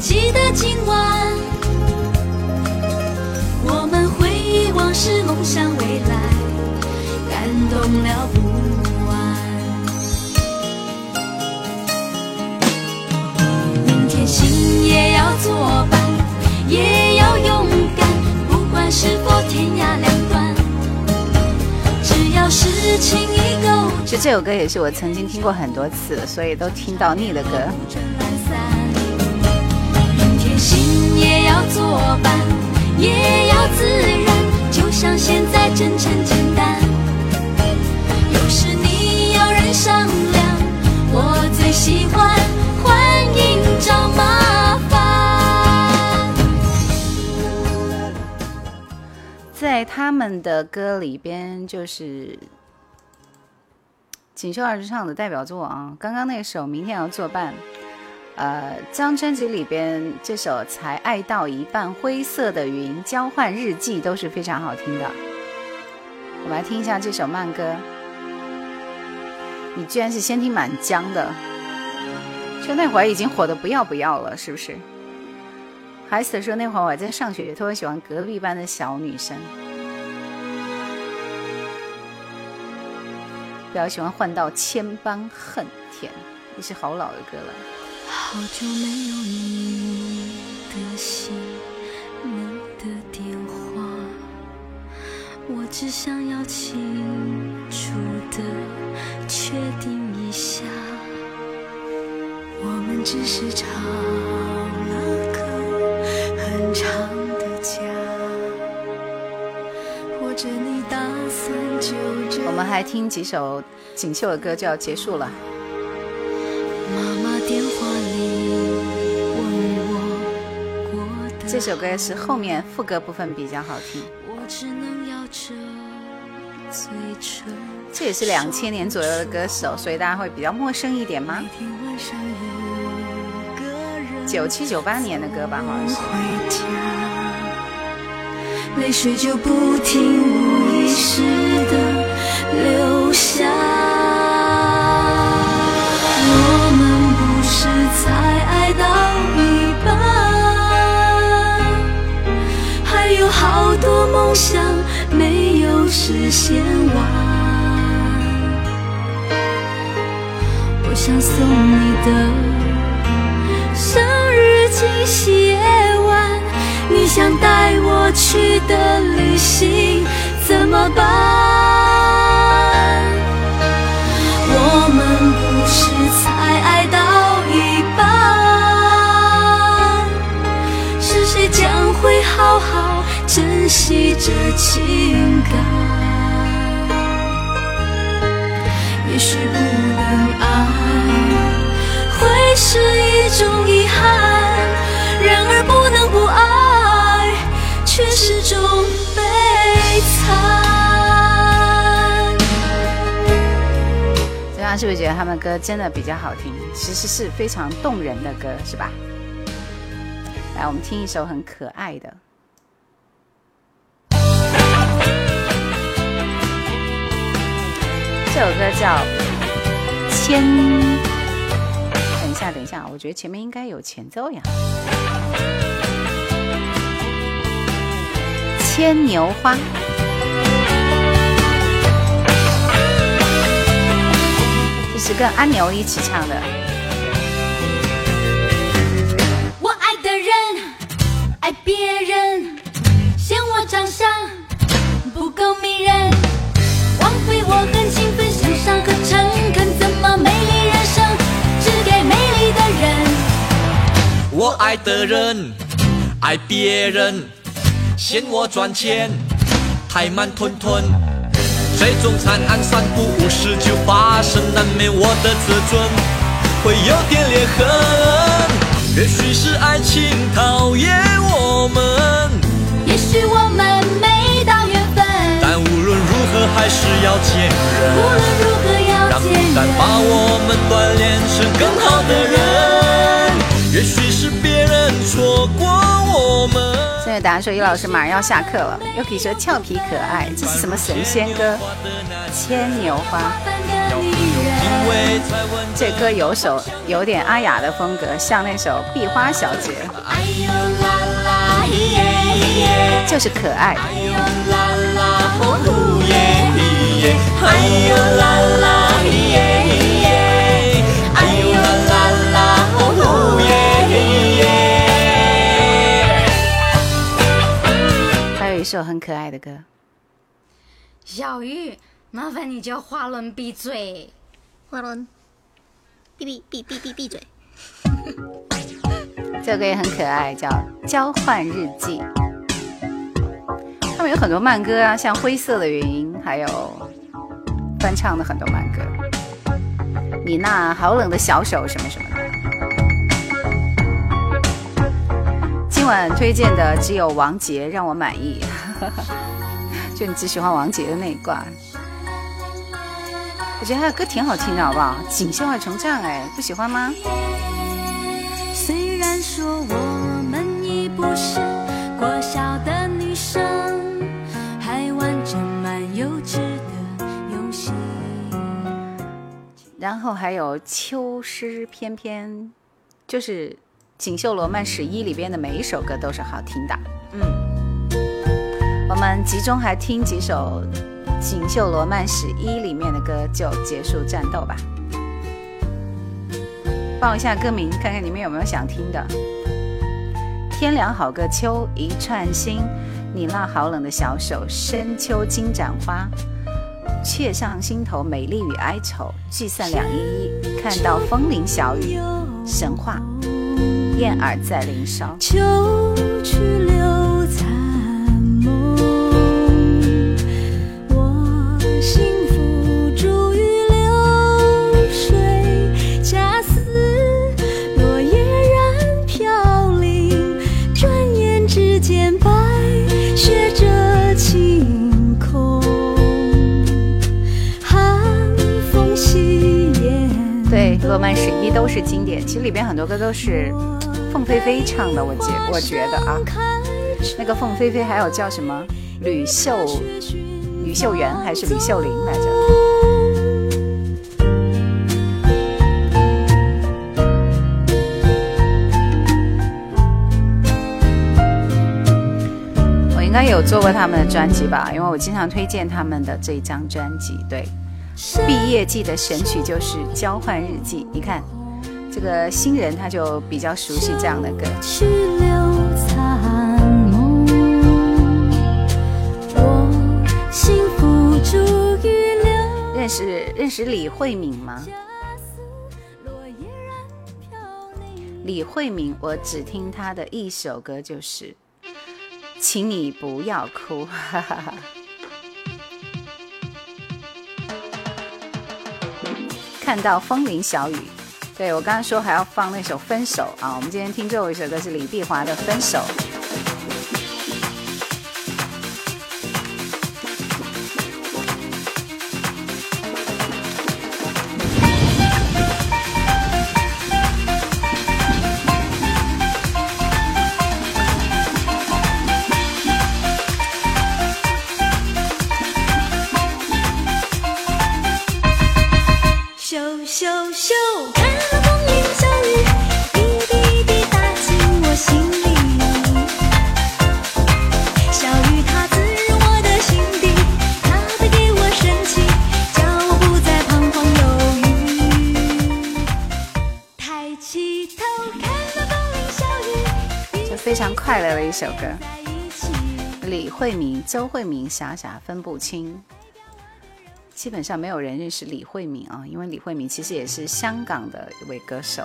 Speaker 1: 记得今晚，我们回忆往事，梦想未来，感动了不完。明天心也要作伴，也要勇敢，不管是否天涯两端，只要是情意够。其实这首歌也是我曾经听过很多次，所以都听到腻的歌。心也要作伴，也要自然，就像现在真诚简单。有时你要人商量，我最喜欢欢迎找麻烦。
Speaker 2: 在他们的歌里边，就是。锦绣二人唱的代表作啊，刚刚那首《明天要作伴》。呃，这张专辑里边这首《才爱到一半》、《灰色的云》、《交换日记》都是非常好听的。我们来听一下这首慢歌。你居然是先听满江的，就那会儿已经火的不要不要了，是不是？孩子说那会儿我在上学，特别喜欢隔壁班的小女生，比较喜欢换到千般恨天，也是好老的歌了。
Speaker 1: 好久没有你的信，你的电话，我只想要清楚的确定一下，我们只是吵了个很长的架，或者你打算就这
Speaker 2: 我们还听几首锦绣的歌就要结束了。首歌是后面副歌部分比较好听，
Speaker 1: 我只能咬着嘴唇。
Speaker 2: 这也是两千年左右的歌手，所以大家会比较陌生一点吗？九七九八年的歌吧，好像是。
Speaker 1: 泪水就不停无意识的流下。梦想没有实现完。我想送你的生日惊喜夜晚，你想带我去的旅行怎么办？惜这情感？也许不能爱，会是一种遗憾；然而不能不爱，却是种悲惨。
Speaker 2: 大家是不是觉得他们歌真的比较好听？其实是非常动人的歌，是吧？来，我们听一首很可爱的。首歌叫《牵》。等一下，等一下，我觉得前面应该有前奏呀。牵牛花。这是跟阿牛一起唱的。
Speaker 1: 我爱的人爱别人，嫌我长相不够迷人，
Speaker 5: 爱的人爱别人，嫌我赚钱太慢吞吞，最终惨案三不五时就发生，难免我的自尊会有点裂痕。也许是爱情讨厌我们，
Speaker 1: 也许我们没到缘分，
Speaker 5: 但无论如何还是要见人无。
Speaker 1: 论如何要
Speaker 5: 让孤
Speaker 1: 见
Speaker 5: 单把。我们锻炼成更好的人。也许错过我们。
Speaker 2: 现在答案说于老师马上要下课了。Yuki 说俏皮可爱，这是什么神仙歌？牵牛花。这歌有首有点阿雅的风格，像那首《壁花小姐就是可爱。
Speaker 1: 哎呦啦啦呼呼耶，哎呦啦啦咿耶咿耶，
Speaker 2: 首很可爱的歌，
Speaker 6: 小玉，麻烦你叫花轮闭嘴。
Speaker 7: 花轮，闭闭闭闭闭闭嘴。
Speaker 2: 这首歌也很可爱，叫《交换日记》。他们有很多慢歌啊，像《灰色的云》，还有翻唱的很多慢歌。你那好冷的小手什么什么晚推荐的只有王杰让我满意。就你只喜欢王杰的那一挂。我觉得他的歌挺好听的，好不好？锦绣二重唱，哎，不喜欢吗？
Speaker 1: 虽然说我们已不是国小的女生，还玩着蛮幼稚的游戏。
Speaker 2: 然后还有《秋诗翩翩》，就是《锦绣罗曼史一》里边的每一首歌都是好听的。嗯，我们集中还听几首《锦绣罗曼史一》里面的歌，就结束战斗吧。报一下歌名，看看你们有没有想听的。天凉好个秋，一串心，你那好冷的小手，深秋金盏花。却上心头美丽与哀愁，聚散两依依。看到风铃小雨，神话，燕儿在林梢。
Speaker 1: 秋去留残梦，我幸福逐于流水，恰似落叶然飘零，转眼之间白雪遮晴空。寒风袭眼，
Speaker 2: 对，《罗曼史一》都是经典，其实里边很多歌都是凤飞飞唱的，我觉我觉得啊，那个凤飞飞还有叫什么吕秀吕秀媛还是吕秀玲来着？我应该有做过他们的专辑吧，因为我经常推荐他们的这张专辑。对，毕业季的选曲就是《交换日记》，你看这个新人他就比较熟悉这样的歌。认识认识李慧敏吗？李慧敏，我只听她的一首歌，就是《请你不要哭》。哈哈哈。看到风铃小雨，对我刚刚说还要放那首《分手》啊，我们今天听最后一首歌是李碧华的《分手》。首歌。李慧敏、周慧敏傻傻分不清，基本上没有人认识李慧敏啊，因为李慧敏其实也是香港的一位歌手。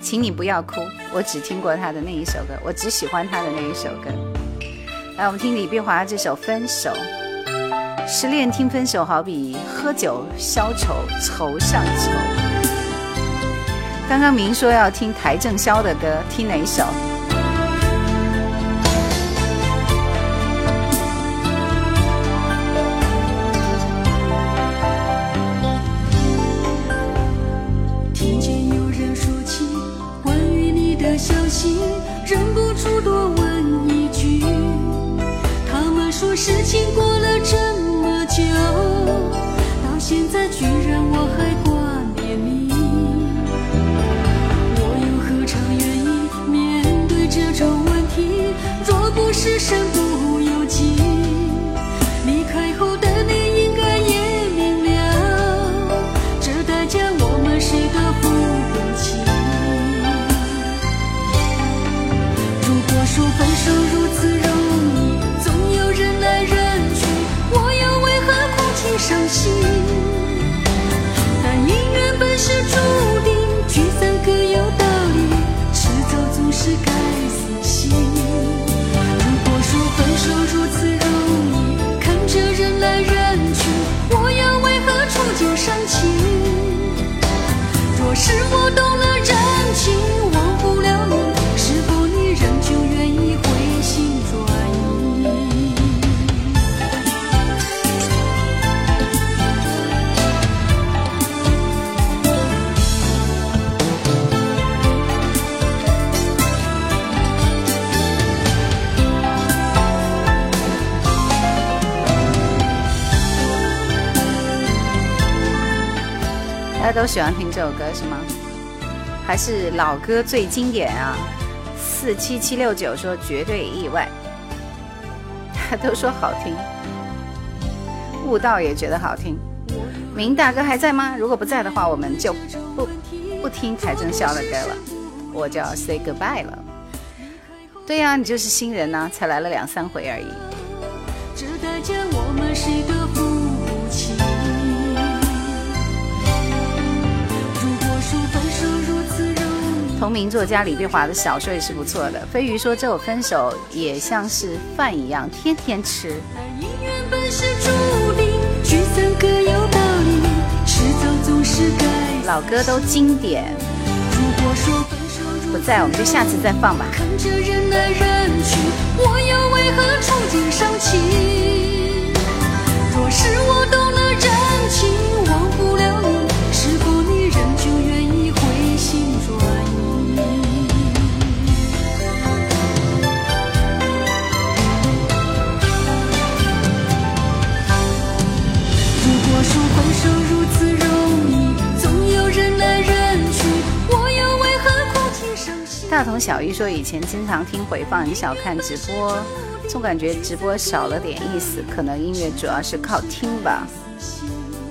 Speaker 2: 请你不要哭，我只听过她的那一首歌，我只喜欢她的那一首歌。来，我们听李碧华这首《分手》。失恋听分手，好比喝酒消愁，愁上愁。刚刚明说要听邰正宵的歌，听哪一首？
Speaker 1: 都
Speaker 2: 喜欢听这首歌是吗？还是老歌最经典啊？四七七六九说绝对意外，他 都说好听，悟道也觉得好听。明大哥还在吗？如果不在的话，我们就不不听邰正宵的歌了，我就要 say goodbye 了。对呀、你就是新人呐、才来了两三回而已。
Speaker 1: 这代价我们谁都
Speaker 2: 同名作家李碧华的小说也是不错的。飞鱼说这首分手也像是饭一样，天天吃。
Speaker 1: 爱姻缘本是注定，聚散各有道理，迟早总是该。
Speaker 2: 老歌都经典，
Speaker 1: 如果说分手如
Speaker 2: 不在我们就下次再放吧。
Speaker 1: 看着人来人去，我又为何触景伤情？若是我动了真情，
Speaker 2: 大同小异说以前经常听回放，很少看直播，总感觉直播少了点意思，可能音乐主要是靠听吧，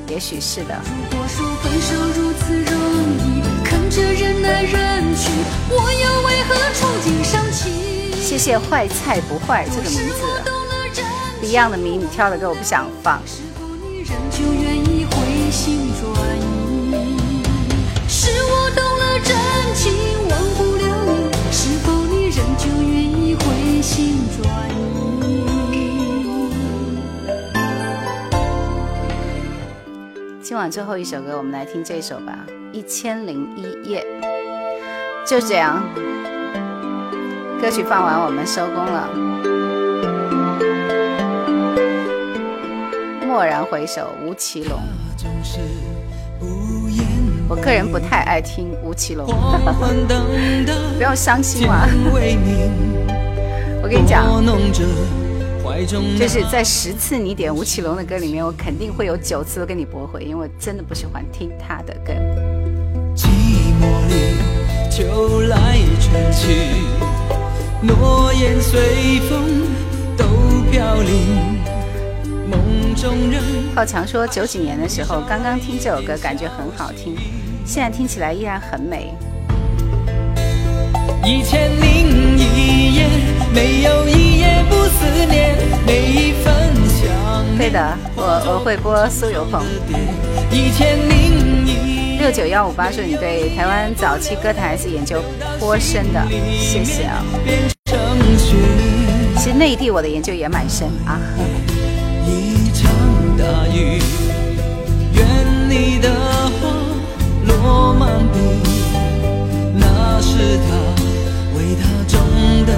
Speaker 2: 也许是的。
Speaker 1: 如果说分手如此容易，看着人来人去，我又为何触景伤情？
Speaker 2: 谢谢坏菜不坏这个名字，Beyond 的名你挑的歌我不想放。
Speaker 1: 是否你仍旧愿意回心转意？是我动了真情，忘不了
Speaker 2: 今晚最后一首歌，我们来听这首吧，《一千零一夜》。就这样，歌曲放完，我们收工了。蓦然回首，吴奇隆。我个人不太爱听吴奇隆，不要伤心嘛。
Speaker 3: 天未明，
Speaker 2: 我跟你讲，就是在十次你点吴奇隆的歌里面，我肯定会有九次都跟你驳回，因为我真的不喜欢听他的歌。
Speaker 3: 寂寞里，秋来春去，诺言随风都飘零。梦中人
Speaker 2: 浩强说，九几年的时候刚刚听这首歌，感觉很好听，现在听起来依然很美。
Speaker 3: 一千零一夜，没有一夜不思念，每一份想念。
Speaker 2: 对的，我我会播苏有朋。
Speaker 3: 一千零一
Speaker 2: 六九幺五八说你对台湾早期歌坛还是研究颇深的，谢谢啊。其实内地我的研究也蛮深啊。
Speaker 3: 一场大雨，愿你的花落满地，那是他为他种的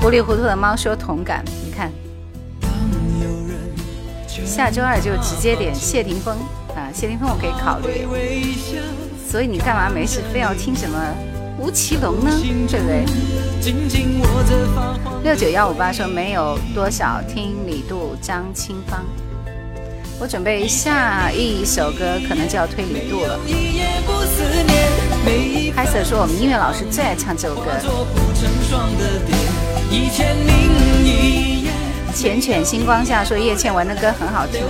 Speaker 2: 糊里糊涂的猫说同感，你看，下周二就直接点谢霆锋啊，谢霆锋我可以考虑。所以你干嘛没事非要听什么吴奇隆呢？对不对？六九幺五八说没有多少听李杜、张清芳。我准备下一首歌可能就要推李杜了。
Speaker 3: 一夜不思念，每一
Speaker 2: 海瑟说我们音乐老师最爱唱这首歌。
Speaker 3: 座不成双的蝶，一千零一夜。
Speaker 2: 缱绻星光下说叶倩文的歌很好听。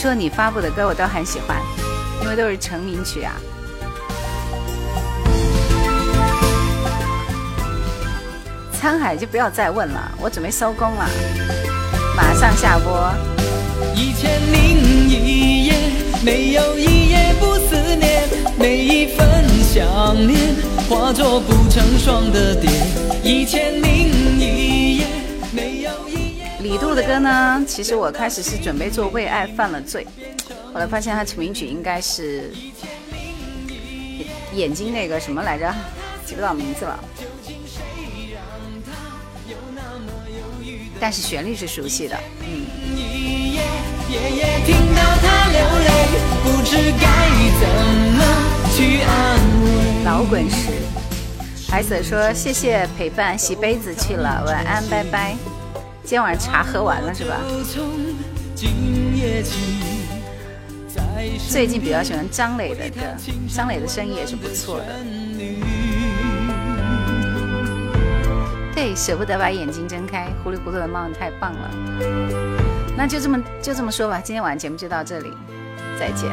Speaker 2: 说你发布的歌我都很喜欢，因为都是成名曲啊。沧海就不要再问了，我准备收工了，马上下播。
Speaker 3: 一千零一夜，没有一夜不思念，每一份想念化作不成双的蝶。一千零，
Speaker 2: 李杜的歌呢，其实我开始是准备做《为爱犯了罪》，后来发现他成名曲应该是眼睛那个什么来着，记不到名字了。但是旋律是熟悉的，嗯。老滚石，海瑟说谢谢陪伴，洗杯子去了，晚安，拜拜。今天晚上茶喝完了是吧？最近比较喜欢张磊的歌，张磊的声音也是不错的。对，舍不得把眼睛睁开，糊里糊涂的梦太棒了。那就这么就这么说吧，今天晚上节目就到这里，再见。